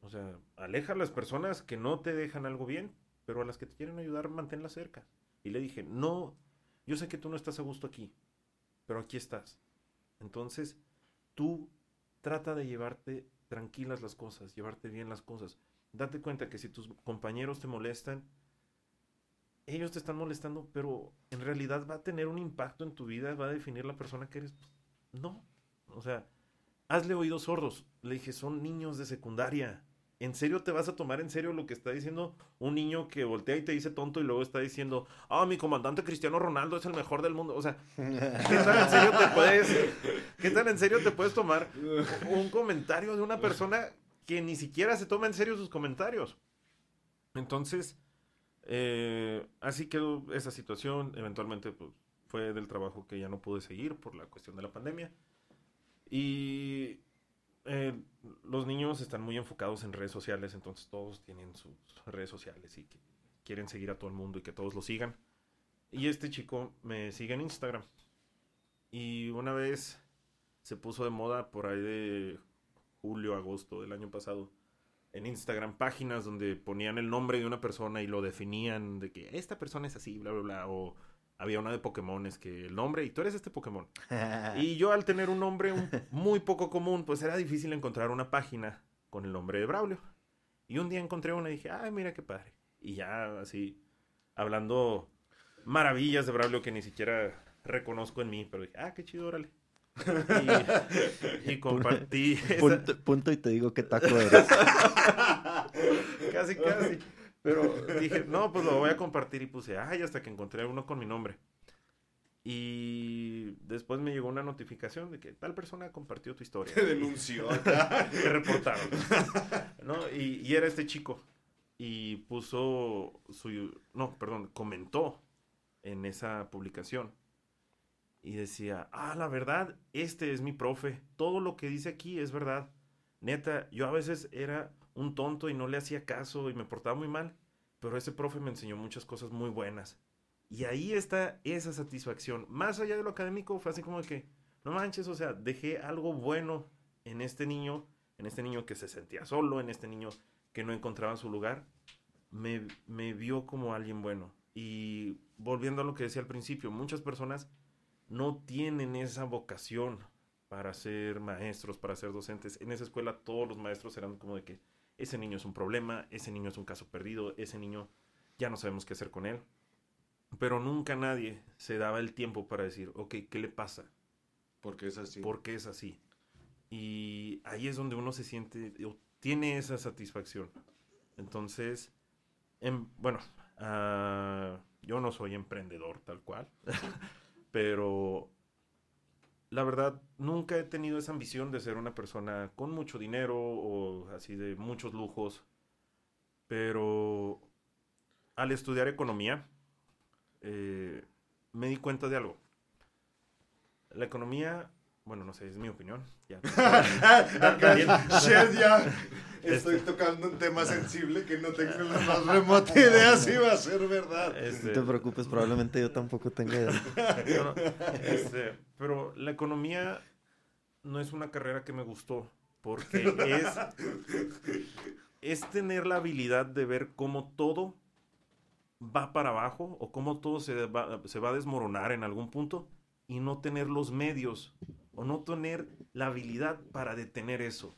O sea, aleja a las personas que no te dejan algo bien, pero a las que te quieren ayudar, manténlas cerca. Y le dije, no, yo sé que tú no estás a gusto aquí, pero aquí estás. Entonces, tú trata de llevarte tranquilas las cosas, llevarte bien las cosas. Date cuenta que si tus compañeros te molestan, ellos te están molestando, pero en realidad va a tener un impacto en tu vida, va a definir la persona que eres. No. O sea, hazle oídos sordos. Le dije, son niños de secundaria. ¿En serio te vas a tomar en serio lo que está diciendo un niño que voltea y te dice tonto y luego está diciendo, ah, mi comandante Cristiano Ronaldo es el mejor del mundo? O sea, ¿qué tan en serio te puedes, qué tan en serio te puedes tomar un comentario de una persona que ni siquiera se toma en serio sus comentarios? Entonces, eh, así quedó esa situación. Eventualmente, pues, fue del trabajo que ya no pude seguir por la cuestión de la pandemia. Y eh, los niños están muy enfocados en redes sociales, entonces todos tienen sus redes sociales y que quieren seguir a todo el mundo y que todos lo sigan. Y este chico me sigue en Instagram. Y una vez se puso de moda por ahí de julio, agosto del año pasado. En Instagram, páginas donde ponían el nombre de una persona y lo definían de que esta persona es así, bla, bla, bla. O había una de Pokémones que el nombre, y tú eres este Pokémon. Y yo al tener un nombre un- muy poco común, pues era difícil encontrar una página con el nombre de Braulio. Y un día encontré una y dije, ay, mira qué padre. Y ya así, hablando maravillas de Braulio que ni siquiera reconozco en mí, pero dije, ah, qué chido, órale. Y, y compartí esa- punto, punto y te digo qué taco eres. casi, casi. Pero dije, no, pues lo voy a compartir y puse, ay, hasta que encontré uno con mi nombre. Y después me llegó una notificación de que tal persona compartió tu historia. Te denunció acá. Me reportaron. ¿No? Y, y era este chico. Y puso su. No, perdón, comentó en esa publicación. Y decía: Ah, la verdad, este es mi profe. Todo lo que dice aquí es verdad. Neta, yo a veces era un tonto y no le hacía caso y me portaba muy mal. Pero ese profe me enseñó muchas cosas muy buenas. Y ahí está esa satisfacción. Más allá de lo académico, fue así como que, no manches, o sea, dejé algo bueno en este niño, en este niño que se sentía solo, en este niño que no encontraba su lugar. Me, me vio como alguien bueno. Y volviendo a lo que decía al principio, muchas personas no tienen esa vocación para ser maestros, para ser docentes. En esa escuela todos los maestros eran como de que ese niño es un problema, ese niño es un caso perdido, ese niño ya no sabemos qué hacer con él. Pero nunca nadie se daba el tiempo para decir, ok, ¿qué le pasa? Porque es así. ¿Por qué es así? Y ahí es donde uno se siente, tiene esa satisfacción. Entonces, em- bueno, ah, yo no soy emprendedor tal cual, pero la verdad nunca he tenido esa ambición de ser una persona con mucho dinero o así de muchos lujos, pero al estudiar economía eh, me di cuenta de algo. La economía, bueno, no sé, es mi opinión. Ya. Ya. Estoy Este- tocando un tema sensible que no tengo la más remota idea si va a ser verdad. Este, No te preocupes, probablemente yo tampoco tenga idea. No, no, este, pero la economía no es una carrera que me gustó porque es, es tener la habilidad de ver cómo todo va para abajo o cómo todo se va, se va a desmoronar en algún punto y no tener los medios o no tener la habilidad para detener eso.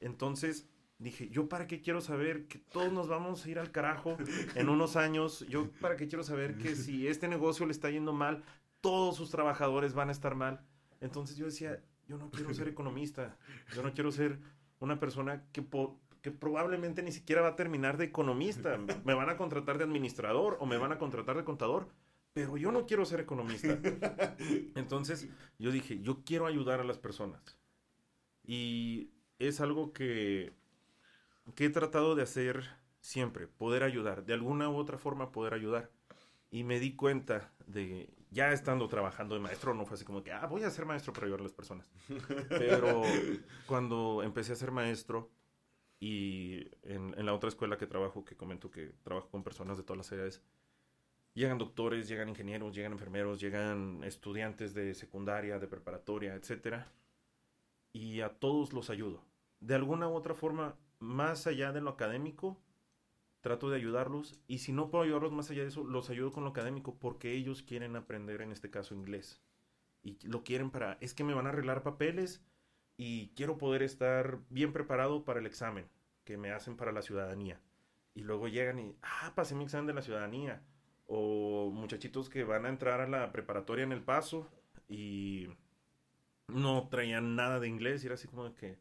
Entonces dije, ¿yo para qué quiero saber que todos nos vamos a ir al carajo en unos años? ¿Yo para qué quiero saber que si este negocio le está yendo mal, todos sus trabajadores van a estar mal? Entonces yo decía, yo no quiero ser economista, yo no quiero ser una persona que, que probablemente ni siquiera va a terminar de economista. Me van a contratar de administrador o me van a contratar de contador, pero yo no quiero ser economista. Entonces yo dije, yo quiero ayudar a las personas. Y es algo que, que he tratado de hacer siempre, poder ayudar, de alguna u otra forma poder ayudar. Y me di cuenta de, ya estando trabajando de maestro, no fue así como que, ah, voy a ser maestro para ayudar a las personas. Pero cuando empecé a ser maestro y en, en la otra escuela que trabajo, que comento que trabajo con personas de todas las edades, llegan doctores, llegan ingenieros, llegan enfermeros, llegan estudiantes de secundaria, de preparatoria, etcétera, y a todos los ayudo. De alguna u otra forma, más allá de lo académico, trato de ayudarlos y si no puedo ayudarlos más allá de eso, los ayudo con lo académico porque ellos quieren aprender, en este caso, inglés. Y lo quieren para, es que me van a arreglar papeles y quiero poder estar bien preparado para el examen que me hacen para la ciudadanía. Y luego llegan y, ah, pasé mi examen de la ciudadanía o muchachitos que van a entrar a la preparatoria en el paso y no traían nada de inglés y era así como de que,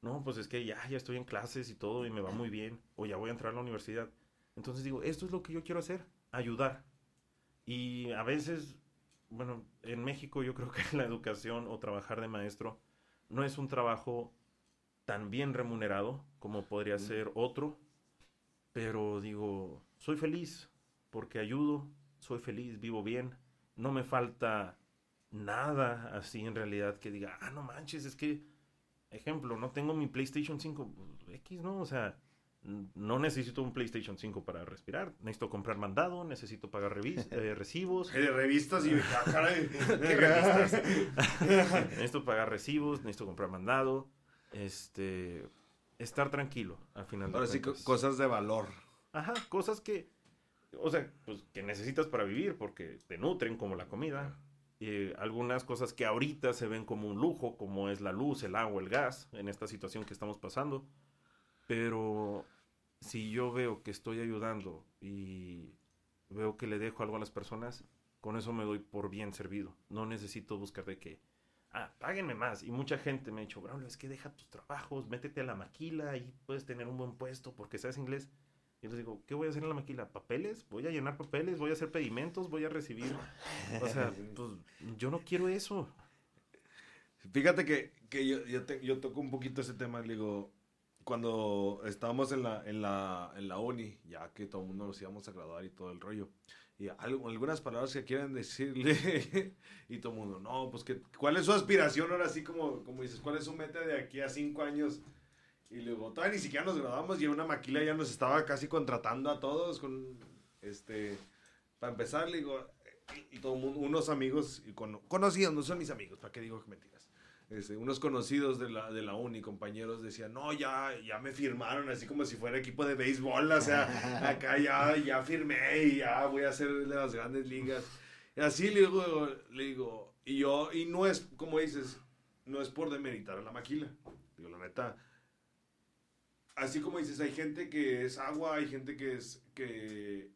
no, pues es que ya, ya estoy en clases y todo y me va muy bien, o ya voy a entrar a la universidad. Entonces digo, esto es lo que yo quiero hacer, ayudar. Y a veces, bueno, en México yo creo que la educación o trabajar de maestro no es un trabajo tan bien remunerado como podría ser otro, pero digo, soy feliz, porque ayudo, soy feliz, vivo bien, no me falta nada así en realidad que diga, ah, no manches, es que, ejemplo, no tengo mi PlayStation 5, pues, X, ¿no? O sea, no necesito un PlayStation 5 para respirar, necesito comprar mandado, necesito pagar eh, recibos. De revistas y... ¿Qué revistas? necesito pagar recibos, necesito comprar mandado, este, estar tranquilo al final. Ahora sí, cosas de valor. Ajá, cosas que o sea, pues que necesitas para vivir porque te nutren como la comida. Y algunas cosas que ahorita se ven como un lujo, como es la luz, el agua, el gas, en esta situación que estamos pasando. Pero si yo veo que estoy ayudando y veo que le dejo algo a las personas, con eso me doy por bien servido. No necesito buscar de que, ah, páguenme más. Y mucha gente me ha dicho, Braulio, es que deja tus trabajos, métete a la maquila y puedes tener un buen puesto porque sabes inglés. Y les digo, ¿qué voy a hacer en la maquila? ¿Papeles? ¿Voy a llenar papeles? ¿Voy a hacer pedimentos? ¿Voy a recibir? O sea, pues yo no quiero eso. Fíjate que, que yo, yo, yo, toco un poquito ese tema, digo, cuando estábamos en la, en, la, en la uni, ya que todo el mundo nos íbamos a graduar y todo el rollo, y algo, algunas palabras que quieren decirle, y todo el mundo, no, pues que, ¿cuál es su aspiración ahora sí como, como dices, cuál es su meta de aquí a cinco años? Y luego, todavía ni siquiera nos graduamos y una maquila ya nos estaba casi contratando a todos con, este, para empezar, le digo, y, todo mundo, unos amigos y con, conocidos, no son mis amigos, ¿para qué digo mentiras? Este, unos conocidos de la, de la uni, compañeros, decían, no, ya, ya me firmaron, así como si fuera equipo de béisbol, o sea, acá ya, ya firmé y ya voy a hacer de las grandes ligas. Y así le digo, le digo, y yo, y no es, como dices, no es por demeritar a la maquila. Digo, la neta, así como dices, hay gente que es agua, hay gente que es, que,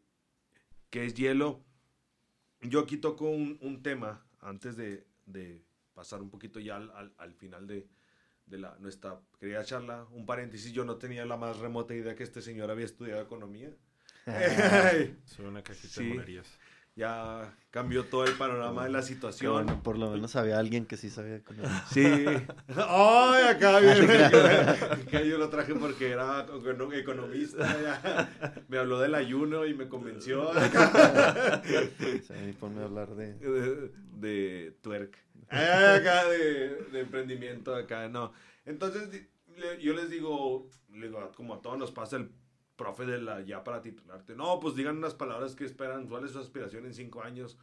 que es hielo. Yo aquí toco un, tema antes de, pasar un poquito ya al, final de, la, nuestra querida charla. Un paréntesis, yo no tenía la más remota idea que este señor había estudiado economía. Soy una cajita de monerías ya cambió todo el panorama de la situación. por lo menos había alguien que sí sabía economía. Sí. ¡Ay, acá viene! que yo lo traje porque era economista. Me habló del ayuno y me convenció. sí, ponme a hablar de... De, de twerk. Acá de, de emprendimiento, acá, no. Entonces, yo les digo, como a todos nos pasa el profe de la ya para titularte. No, pues digan unas palabras que esperan, cuál es su aspiración en cinco años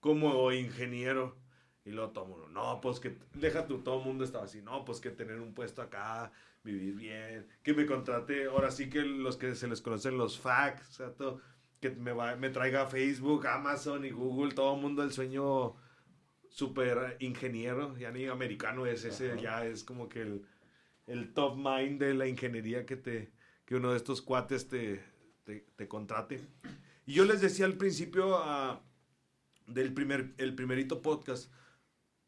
como ingeniero. Y el mundo, no, pues que, deja tú, todo el mundo estaba así, no, pues que tener un puesto acá, vivir bien, que me contrate, ahora sí que los que se les conocen los facts, o sea, todo, que me, va, me traiga Facebook, Amazon y Google, todo el mundo el sueño súper ingeniero, ya ni americano es ese, ya es como que el, el top mind de la ingeniería que te, que uno de estos cuates te, te, contrate. Y yo les decía al principio ah, del primer, el primerito podcast,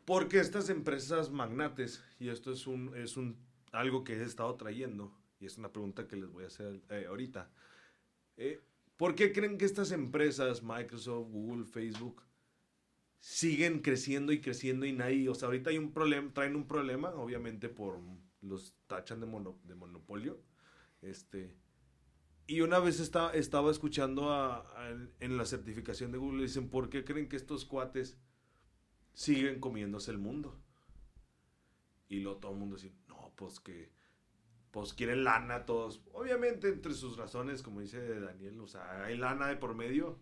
porque estas empresas magnates, y esto es, un, es un, algo que he estado trayendo, y es una pregunta que les voy a hacer eh, ahorita, eh, ¿por qué creen que estas empresas, Microsoft, Google, Facebook, siguen creciendo y creciendo y nadie, o sea, ahorita hay un problema, traen un problema, obviamente por los tachan de, de monopolio, este, y una vez estaba escuchando en la certificación de Google, dicen, ¿por qué creen que estos cuates siguen comiéndose el mundo? Y luego todo el mundo dice, no, pues que, pues quieren lana todos. Obviamente entre sus razones, como dice Daniel, o sea, hay lana de por medio.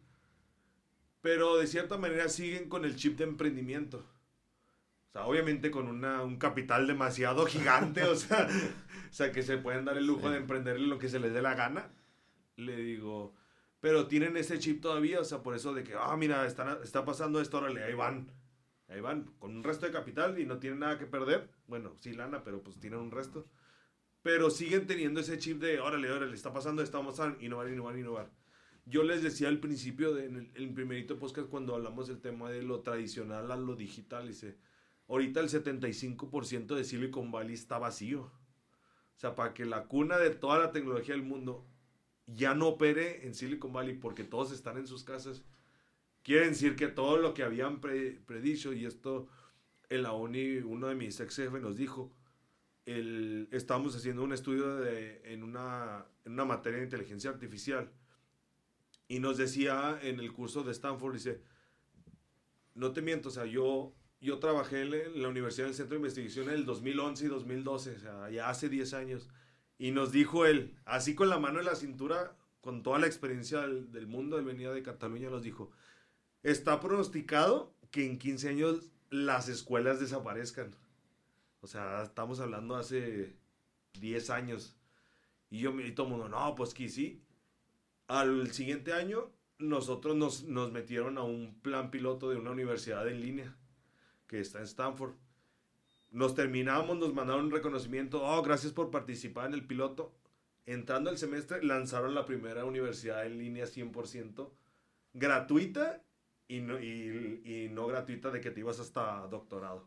Pero de cierta manera siguen con el chip de emprendimiento. O sea, obviamente con una, un capital demasiado gigante, o sea, o sea, que se pueden dar el lujo de emprender lo que se les dé la gana. Le digo, pero tienen ese chip todavía, o sea, por eso de que, ah, mira, está, está pasando esto, órale, ahí van. Ahí van, con un resto de capital y no tienen nada que perder. Bueno, sí, lana, pero pues tienen un resto. Pero siguen teniendo ese chip de, órale, órale, está pasando esto, vamos a innovar, innovar, innovar. Yo les decía al principio, de, en el, el primerito podcast, cuando hablamos del tema de lo tradicional a lo digital, dice, ahorita el 75% de Silicon Valley está vacío. O sea, para que la cuna de toda la tecnología del mundo ya no opere en Silicon Valley porque todos están en sus casas, quiere decir que todo lo que habían predicho, y esto en la uni, uno de mis ex jefes nos dijo, el, estábamos haciendo un estudio de, en, una, en una materia de inteligencia artificial y nos decía en el curso de Stanford, dice, no te miento, o sea, yo, yo trabajé en la Universidad del Centro de Investigación en el 2011 y 2012, o sea, ya hace 10 años. Y nos dijo él, así con la mano en la cintura, con toda la experiencia del, mundo, de venida de Cataluña, nos dijo, está pronosticado que en 15 años las escuelas desaparezcan. O sea, estamos hablando hace 10 años. Y yo y todo el mundo, no, pues que sí. Al siguiente año, nosotros nos, nos metieron a un plan piloto de una universidad en línea que está en Stanford. Nos terminamos, nos mandaron un reconocimiento. Oh, gracias por participar en el piloto. Entrando el semestre, lanzaron la primera universidad en línea 100% gratuita y no, y, no gratuita de que te ibas hasta doctorado.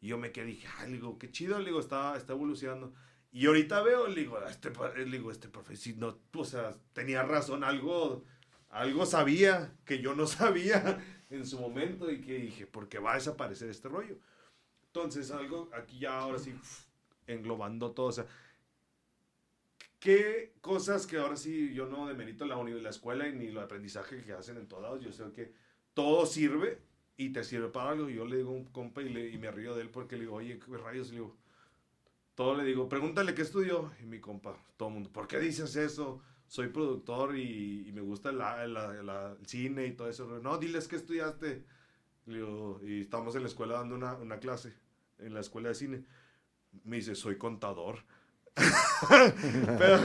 Y yo me quedé, dije, ay, digo, qué chido, digo, está, está evolucionando. Y ahorita veo, le digo, este, le digo, este profe, no, o sea, tenía razón, algo, algo sabía que yo no sabía en su momento y que dije, porque va a desaparecer este rollo. Entonces, algo aquí ya ahora sí, englobando todo, o sea, ¿qué cosas que ahora sí yo no demerito la, la escuela y ni el aprendizaje que hacen en todos lados? Yo sé que todo sirve y te sirve para algo. Yo le digo a un compa y, le, y me río de él porque le digo, oye, ¿qué rayos? Le digo, todo le digo, pregúntale qué estudió. Y mi compa, todo el mundo, ¿por qué dices eso? Soy productor y, y me gusta la, la, el cine y todo eso. No, diles qué estudiaste. Le digo, y estamos en la escuela dando una, una clase, en la escuela de cine. Me dice, soy contador. pero,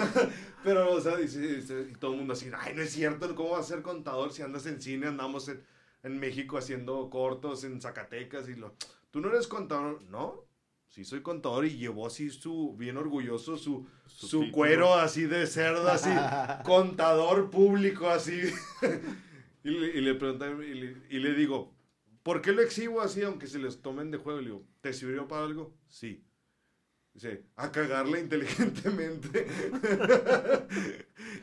pero, o sea, dice, dice, y todo el mundo así, ay, no es cierto, ¿cómo vas a ser contador si andas en cine? Andamos en en México haciendo cortos en Zacatecas y lo... ¿Tú no eres contador? No, sí soy contador y llevó así su, bien orgulloso, su, su, cuero así de cerdo, así, contador público, así. y, le, y, le pregunté, y le, digo, ¿por qué lo exhibo así aunque se les tomen de juego? Le digo, ¿te sirvió para algo? Sí. Dice, a cagarle inteligentemente.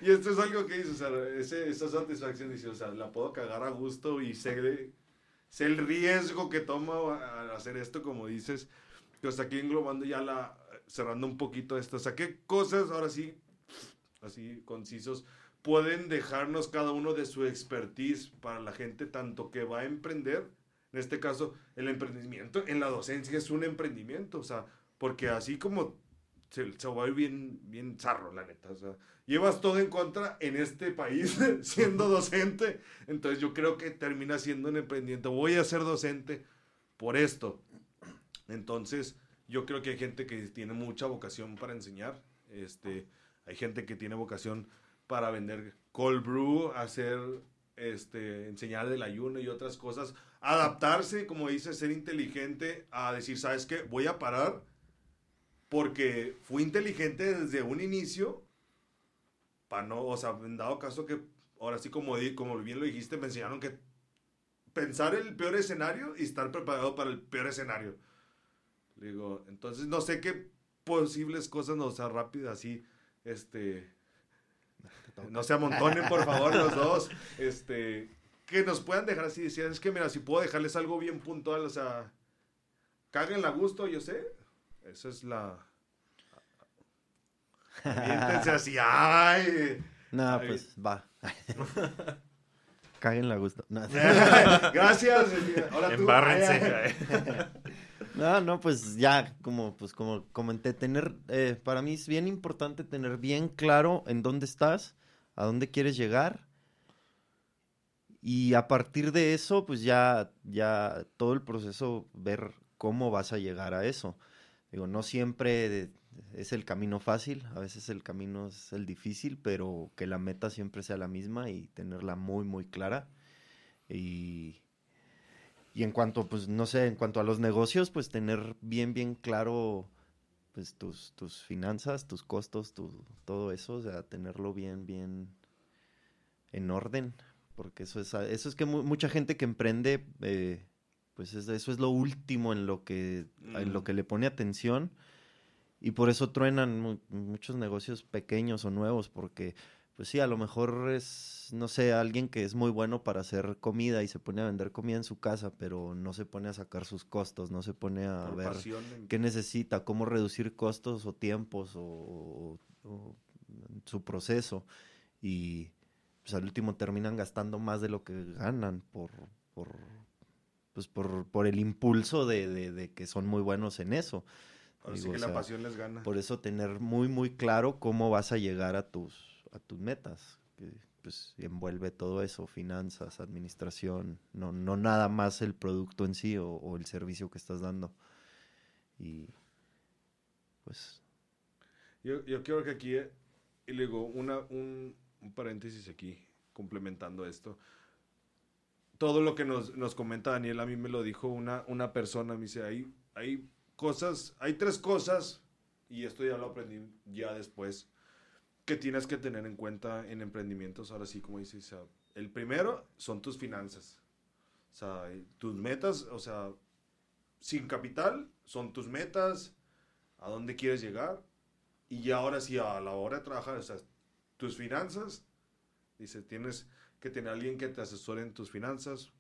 y esto es algo que dice, o sea, esa satisfacción dice, o sea, la puedo cagar a gusto y sé, sé el riesgo que toma hacer esto, como dices. Que hasta aquí englobando ya la, cerrando un poquito esto. O sea, ¿qué cosas ahora sí, así concisos, pueden dejarnos cada uno de su expertise para la gente, tanto que va a emprender, en este caso, el emprendimiento en la docencia es un emprendimiento, o sea, porque así como se, se va a ir bien, bien zarro, la neta. O sea, llevas todo en contra en este país siendo docente. Entonces yo creo que termina siendo un emprendimiento. Voy a ser docente por esto. Entonces yo creo que hay gente que tiene mucha vocación para enseñar. Este, hay gente que tiene vocación para vender cold brew, hacer, este, enseñar del ayuno y otras cosas. Adaptarse, como dice, ser inteligente a decir, ¿sabes qué? Voy a parar porque fui inteligente desde un inicio, para no, o sea, en dado caso que, ahora sí como, como bien lo dijiste, me enseñaron que pensar el peor escenario y estar preparado para el peor escenario. Digo, entonces no sé qué posibles cosas, no, o sea, rápidas así, este, No se amontonen, por favor, los dos. Este, que nos puedan dejar así. Decían, es que mira, si puedo dejarles algo bien puntual, o sea, cáguenla a gusto, yo sé. Esa es la. Miéntense así, ay. No, Ay. pues va. Caguen la gusto. No, Gracias. Ahora tú. Embárrense. No, no, pues ya, como, pues como comenté, tener, eh, para mí es bien importante tener bien claro en dónde estás, a dónde quieres llegar. Y a partir de eso, pues ya, ya todo el proceso, ver cómo vas a llegar a eso. Digo, no siempre es el camino fácil, a veces el camino es el difícil, pero que la meta siempre sea la misma y tenerla muy, muy clara. Y, y en cuanto, pues, no sé, en cuanto a los negocios, pues tener bien, bien claro, pues, tus, tus finanzas, tus costos, tu, todo eso, o sea, tenerlo bien, bien en orden, porque eso es, eso es que mu- mucha gente que emprende, eh, pues, es- eso es lo último en lo que, en lo Mm. que le pone atención. Y por eso truenan mu- muchos negocios pequeños o nuevos, porque, pues sí, a lo mejor es, no sé, alguien que es muy bueno para hacer comida y se pone a vender comida en su casa, pero no se pone a sacar sus costos, no se pone a Por ver en- qué necesita, cómo reducir costos o tiempos o, su proceso. Y pues al último terminan gastando más de lo que ganan por, por, pues, por, por el impulso de, de- de que son muy buenos en eso. Ahora sí Digo, que o la sea, pasión les gana. Por eso tener muy, muy claro cómo vas a llegar a tus, a tus metas. Que pues envuelve todo eso, finanzas, administración, no, no nada más el producto en sí o, o el servicio que estás dando. Y pues Yo, yo quiero que aquí, eh, y le digo, una, un, un paréntesis aquí, complementando esto. Todo lo que nos, nos comenta Daniel, a mí me lo dijo una, una persona, me dice, hay, hay cosas, hay tres cosas, y esto ya lo aprendí ya después, que tienes que tener en cuenta en emprendimientos, ahora sí, como dices, o sea, el primero son tus finanzas, o sea, tus metas, o sea, sin capital, son tus metas, a dónde quieres llegar, y ya ahora sí, a la hora de trabajar, o sea, tus finanzas, dice, tienes que tener alguien que te asesore en tus finanzas,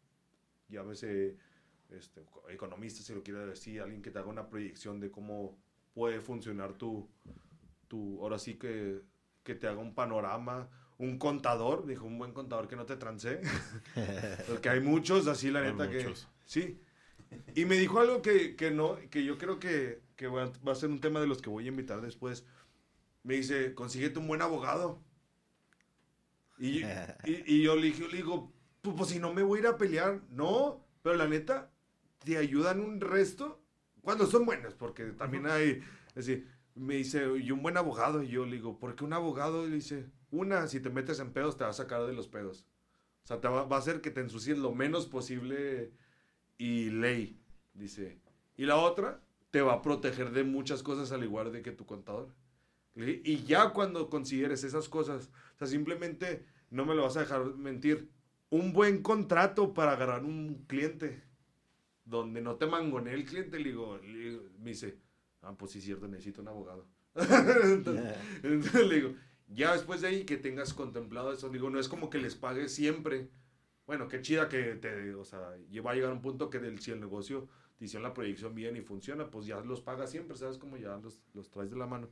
llámese este, economista, si lo quiere decir, alguien que te haga una proyección de cómo puede funcionar tu, tu ahora sí que, que te haga un panorama, un contador, dijo, un buen contador que no te transé, porque hay muchos así, la Hay neta, que muchos. sí. Y me dijo algo que, que no, que yo creo que, que va, va a ser un tema de los que voy a invitar después. Me dice, consíguete un buen abogado. Y, y, y yo le dije, le digo, pues, pues si no me voy a ir a pelear, no, pero la neta, te ayudan un resto cuando son buenos, porque también hay, así, me dice, y un buen abogado, y yo le digo, ¿por qué un abogado? Dice, una, si te metes en pedos, te va a sacar de los pedos. O sea, te va, a hacer que te ensucies lo menos posible y ley, dice. Y la otra, te va a proteger de muchas cosas al igual de que tu contador. Y ya cuando consideres esas cosas, o sea, simplemente no me lo vas a dejar mentir. Un buen contrato para agarrar un cliente donde no te mangonee el cliente, le digo, le digo- me dice, ah, pues sí, es cierto, necesito un abogado. entonces, entonces le digo, ya después de ahí que tengas contemplado eso, digo, no es como que les pagues siempre. Bueno, qué chida que te, o sea, va a llegar un punto que del, si el negocio te hicieron la proyección bien y funciona, pues ya los pagas siempre, ¿sabes? Como ya los, los traes de la mano.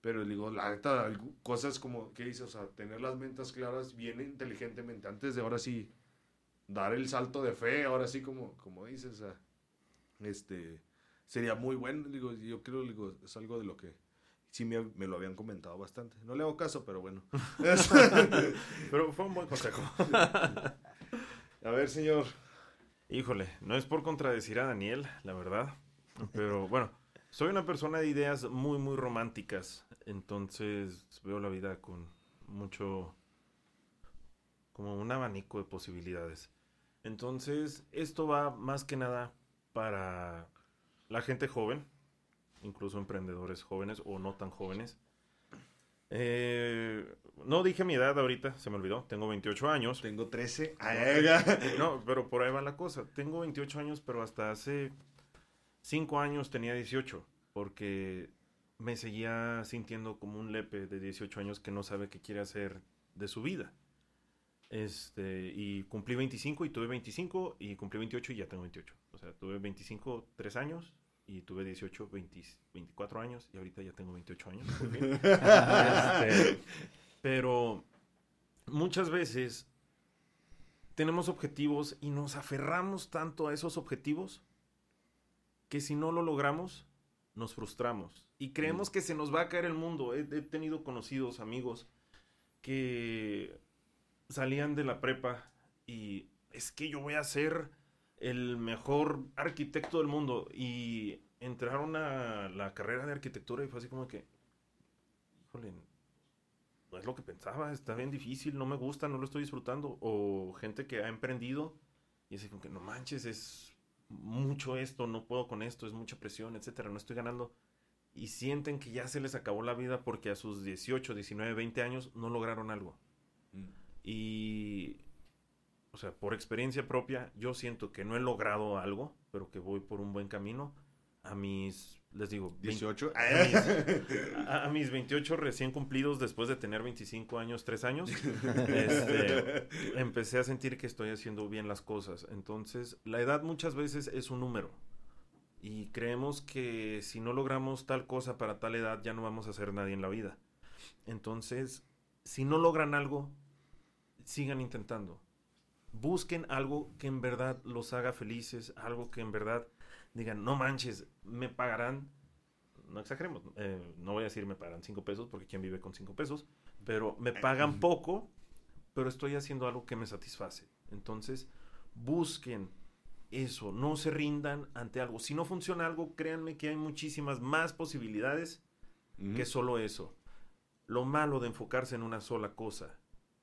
Pero le digo, la neta, cosas como, ¿qué dice? O sea, tener las ventas claras bien inteligentemente antes de ahora sí dar el salto de fe, ahora sí como, como dices, o sea, este, sería muy bueno, digo, yo creo, digo, es algo de lo que sí me, me lo habían comentado bastante. No le hago caso, pero bueno. Pero fue un buen consejo. A ver, señor. Híjole, no es por contradecir a Daniel, la verdad. Pero bueno, soy una persona de ideas muy, muy románticas. Entonces veo la vida con mucho. como un abanico de posibilidades. Entonces, esto va más que nada para la gente joven, incluso emprendedores jóvenes o no tan jóvenes. Eh, no dije mi edad ahorita, se me olvidó. Tengo 28 años. Tengo 13. No, pero por ahí va la cosa. Tengo 28 años, pero hasta hace 5 años tenía 18. Porque me seguía sintiendo como un lepe de 18 años que no sabe qué quiere hacer de su vida. Este, y cumplí 25 y tuve 25 y cumplí 28 y ya tengo 28. O sea, tuve 25, 3 años y tuve 18, 20, 24 años y ahorita ya tengo 28 años. Este, pero muchas veces tenemos objetivos y nos aferramos tanto a esos objetivos que si no lo logramos, nos frustramos y creemos que se nos va a caer el mundo. He, he tenido conocidos, amigos, que salían de la prepa y es que yo voy a ser el mejor arquitecto del mundo y entraron a la carrera de arquitectura y fue así como que, híjole, no es lo que pensaba, está bien difícil, no me gusta, no lo estoy disfrutando. O gente que ha emprendido y así como que, no manches, es mucho esto, no puedo con esto, es mucha presión, etcétera, no estoy ganando. Y sienten que ya se les acabó la vida porque a sus 18, 19, 20 años no lograron algo. Y, o sea, por experiencia propia, yo siento que no he logrado algo, pero que voy por un buen camino. A mis, les digo, 20 18. a mis, a- a mis 28 recién cumplidos, después de tener 25 años, 3 años, este, empecé a sentir que estoy haciendo bien las cosas. Entonces, la edad muchas veces es un número. Y creemos que si no logramos tal cosa para tal edad, ya no vamos a ser nadie en la vida. Entonces, si no logran algo, sigan intentando. Busquen algo que en verdad los haga felices, algo que en verdad digan, no manches, me pagarán, no exageremos, eh, no voy a decir me pagarán cinco pesos, porque quien vive con cinco pesos, pero me pagan poco, pero estoy haciendo algo que me satisface. Entonces, busquen eso, no se rindan ante algo. Si no funciona algo, créanme que hay muchísimas más posibilidades que solo eso. Lo malo de enfocarse en una sola cosa,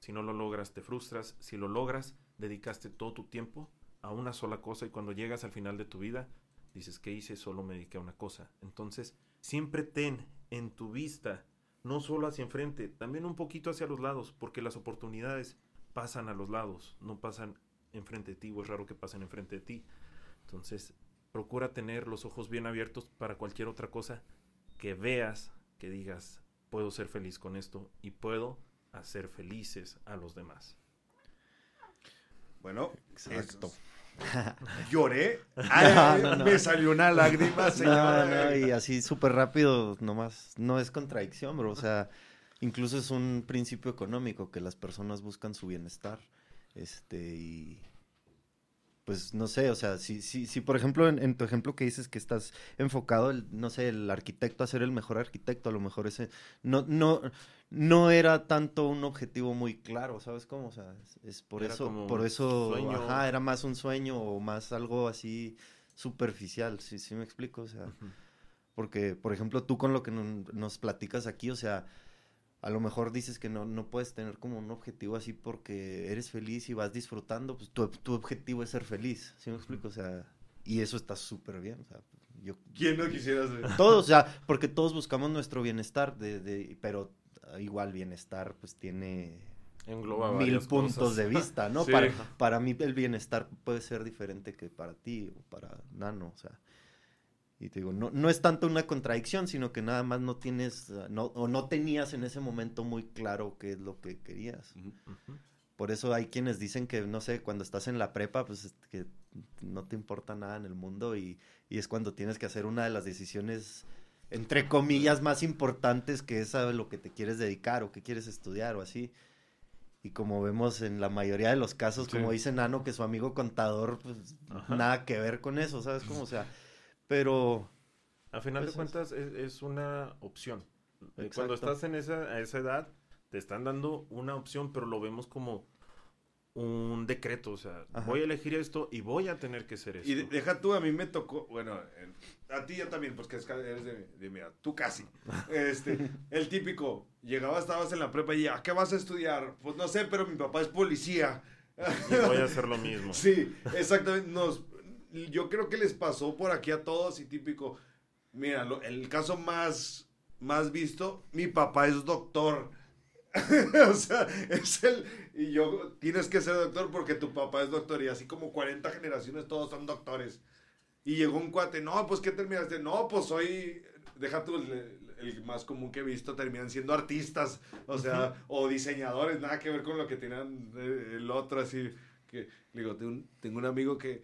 si no lo logras, te frustras. Si lo logras, dedicaste todo tu tiempo a una sola cosa y cuando llegas al final de tu vida, dices, ¿qué hice? Solo me dediqué a una cosa. Entonces, siempre ten en tu vista, no solo hacia enfrente, también un poquito hacia los lados, porque las oportunidades pasan a los lados, no pasan enfrente de ti, o es raro que pasen enfrente de ti. Entonces, procura tener los ojos bien abiertos para cualquier otra cosa que veas, que digas, puedo ser feliz con esto y puedo hacer felices a los demás. Bueno, Exacto. lloré. Ay, No, no, no. Me salió una lágrima, No, señora. no, y así súper rápido, nomás, no es contradicción, bro. O sea, incluso es un principio económico que las personas buscan su bienestar. Este, y pues no sé, o sea, si, si, si por ejemplo, en, en tu ejemplo que dices que estás enfocado, el, no sé, el arquitecto a ser el mejor arquitecto, a lo mejor ese, no, no, no era tanto un objetivo muy claro, ¿sabes cómo? O sea, es, es por Era eso, por eso, sueño. ajá, era más un sueño o más algo así superficial, ¿sí, sí me explico? O sea, porque, por ejemplo, tú con lo que nos platicas aquí, o sea, a lo mejor dices que no, no puedes tener como un objetivo así porque eres feliz y vas disfrutando, pues tu, tu objetivo es ser feliz, ¿sí me explico? O sea, y eso está súper bien, o sea, yo... ¿Quién no quisiera ser? Todos, o sea, porque todos buscamos nuestro bienestar, de, de, pero igual bienestar pues tiene Engloba mil puntos cosas. de vista, ¿no? Sí. Para, para mí el bienestar puede ser diferente que para ti o para Nano, o sea. Y te digo, no, no es tanto una contradicción, sino que nada más no tienes, ah, no, o no tenías en ese momento muy claro qué es lo que querías. Por eso hay quienes dicen que, no sé, cuando estás en la prepa, pues es que no te importa nada en el mundo y, y es cuando tienes que hacer una de las decisiones, entre comillas, más importantes que es a lo que te quieres dedicar o que quieres estudiar o así. Y como vemos en la mayoría de los casos, Sí. como dice Nano, que su amigo contador, pues Ajá. nada que ver con eso, ¿sabes cómo? O sea, pero... A final Pues de cuentas es, es una opción. Eh, Exacto. Cuando estás en esa, a esa edad, te están dando una opción, pero lo vemos como un decreto. O sea, Ajá. voy a elegir esto y voy a tener que ser esto. Y de- deja tú, a mí me tocó, bueno, en- a ti ya también, pues que eres de, de mi edad, tú casi. Este, el típico, llegabas, estabas en la prepa y ya, ¿qué vas a estudiar? Pues no sé, pero mi papá es policía. Y voy a hacer lo mismo. Sí, exactamente. Nos, yo creo que les pasó por aquí a todos y típico. Mira, lo- el caso más, más visto, mi papá es doctor. o sea, es el... Y yo, tienes que ser doctor porque tu papá es doctor. Y así como 40 generaciones todos son doctores. Y llegó un cuate, no, pues ¿qué terminaste? No, pues soy deja tú el, el más común que he visto, terminan siendo artistas, o sea, o diseñadores, nada que ver con lo que tenían eh, el otro, así, que, digo, tengo un, tengo un amigo que,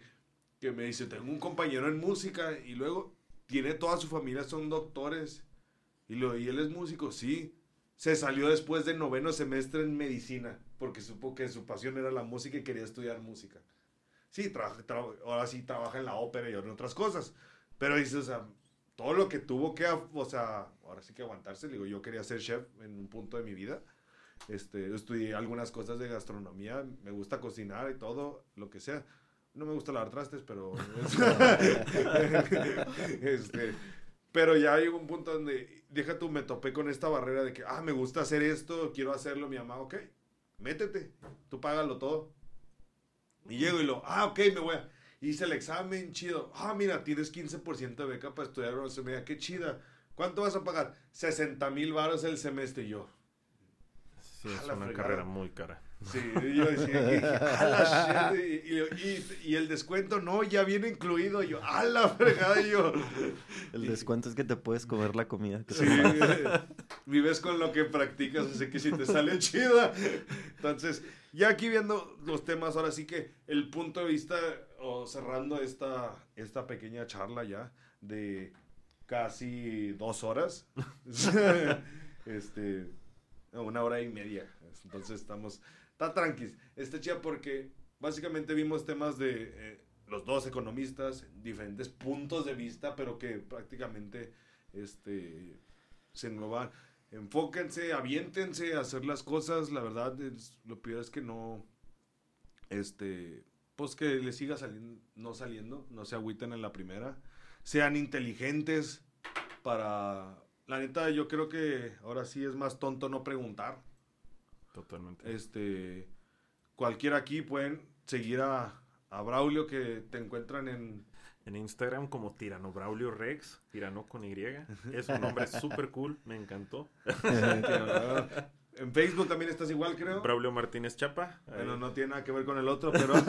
que me dice, tengo un compañero en música, y luego tiene toda su familia, son doctores, y, lo, y él es músico, sí, se salió después del noveno semestre en medicina, porque supo que su pasión era la música y quería estudiar música. Sí, ahora sí trabaja en la ópera y en otras cosas. Pero dice, o sea, todo lo que tuvo que, o sea, ahora sí que aguantarse. Le digo, yo quería ser chef en un punto de mi vida. Este, estudié algunas cosas de gastronomía, me gusta cocinar y todo, lo que sea. No me gusta lavar trastes, pero... este, pero ya llegó un punto donde, deja tú, me topé con esta barrera de que, ah, me gusta hacer esto, quiero hacerlo, mi mamá, ok, métete, tú págalo todo. Y llego y lo, ah, ok, me voy a... Hice el examen, chido. Ah, mira, tienes 15% de beca para estudiar gastronomía, qué chida. ¿Cuánto vas a pagar? 60 mil baros el semestre. Y yo, Sí, es una fregada. carrera muy cara. Sí, y yo decía, y, y- y- y el descuento, no, ya viene incluido. Y yo, a la fregada, yo. El descuento es que te puedes comer la comida. que Sí, vives con lo que practicas, así que si te sale chida. Entonces, ya aquí viendo los temas, ahora sí que el punto de vista, o cerrando esta, esta pequeña charla ya, de casi dos horas. este, una hora y media. Entonces estamos, está tranquis. Está chida porque básicamente vimos temas de eh, los dos economistas, diferentes puntos de vista, pero que prácticamente este, se engloban. Enfóquense, aviéntense a hacer las cosas. La verdad, lo peor es que no, este, pues que les siga saliendo, no saliendo, no se agüiten en la primera. Sean inteligentes para... La neta, yo creo que ahora sí es más tonto no preguntar. Totalmente. Este, cualquiera aquí pueden seguir a, a Braulio que te encuentran en... En Instagram como Tirano Braulio Rex, Tirano con Y. Es un nombre súper cool, me encantó. en Facebook también estás igual, creo. Braulio Martínez Chapa. Bueno, no tiene nada que ver con el otro, pero...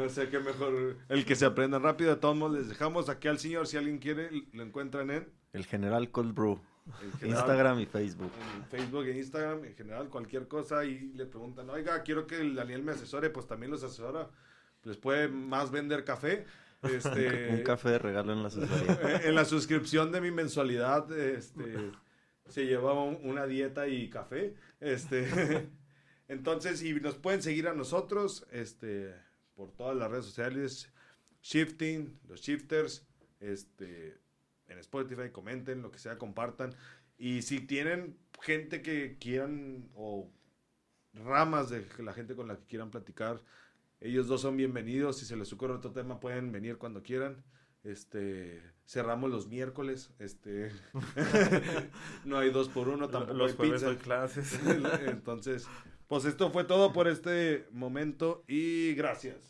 o sea que mejor el que se aprenda rápido. De todos modos, les dejamos aquí al señor. Si alguien quiere, lo encuentran en... El general Cold Brew. En general, Instagram y Facebook. En Facebook e Instagram, en general, cualquier cosa. Y le preguntan, oiga, quiero que el Daniel me asesore. Pues también los asesora. Les puede más vender café. Este, Un café de regalo en la asesoría. en la suscripción de mi mensualidad, este, se lleva un- una dieta y café. Este, entonces, y nos pueden seguir a nosotros, este, por todas las redes sociales, Shifting, los Shifters, este, en Spotify, comenten, lo que sea, compartan. Y si tienen gente que quieran o ramas de la gente con la que quieran platicar, ellos dos son bienvenidos. Si se les ocurre otro tema, pueden venir cuando quieran. Este, cerramos los miércoles. Este, no hay dos por uno, tampoco Los hay jueves pizza. doy clases. Entonces, pues esto fue todo por este momento y gracias.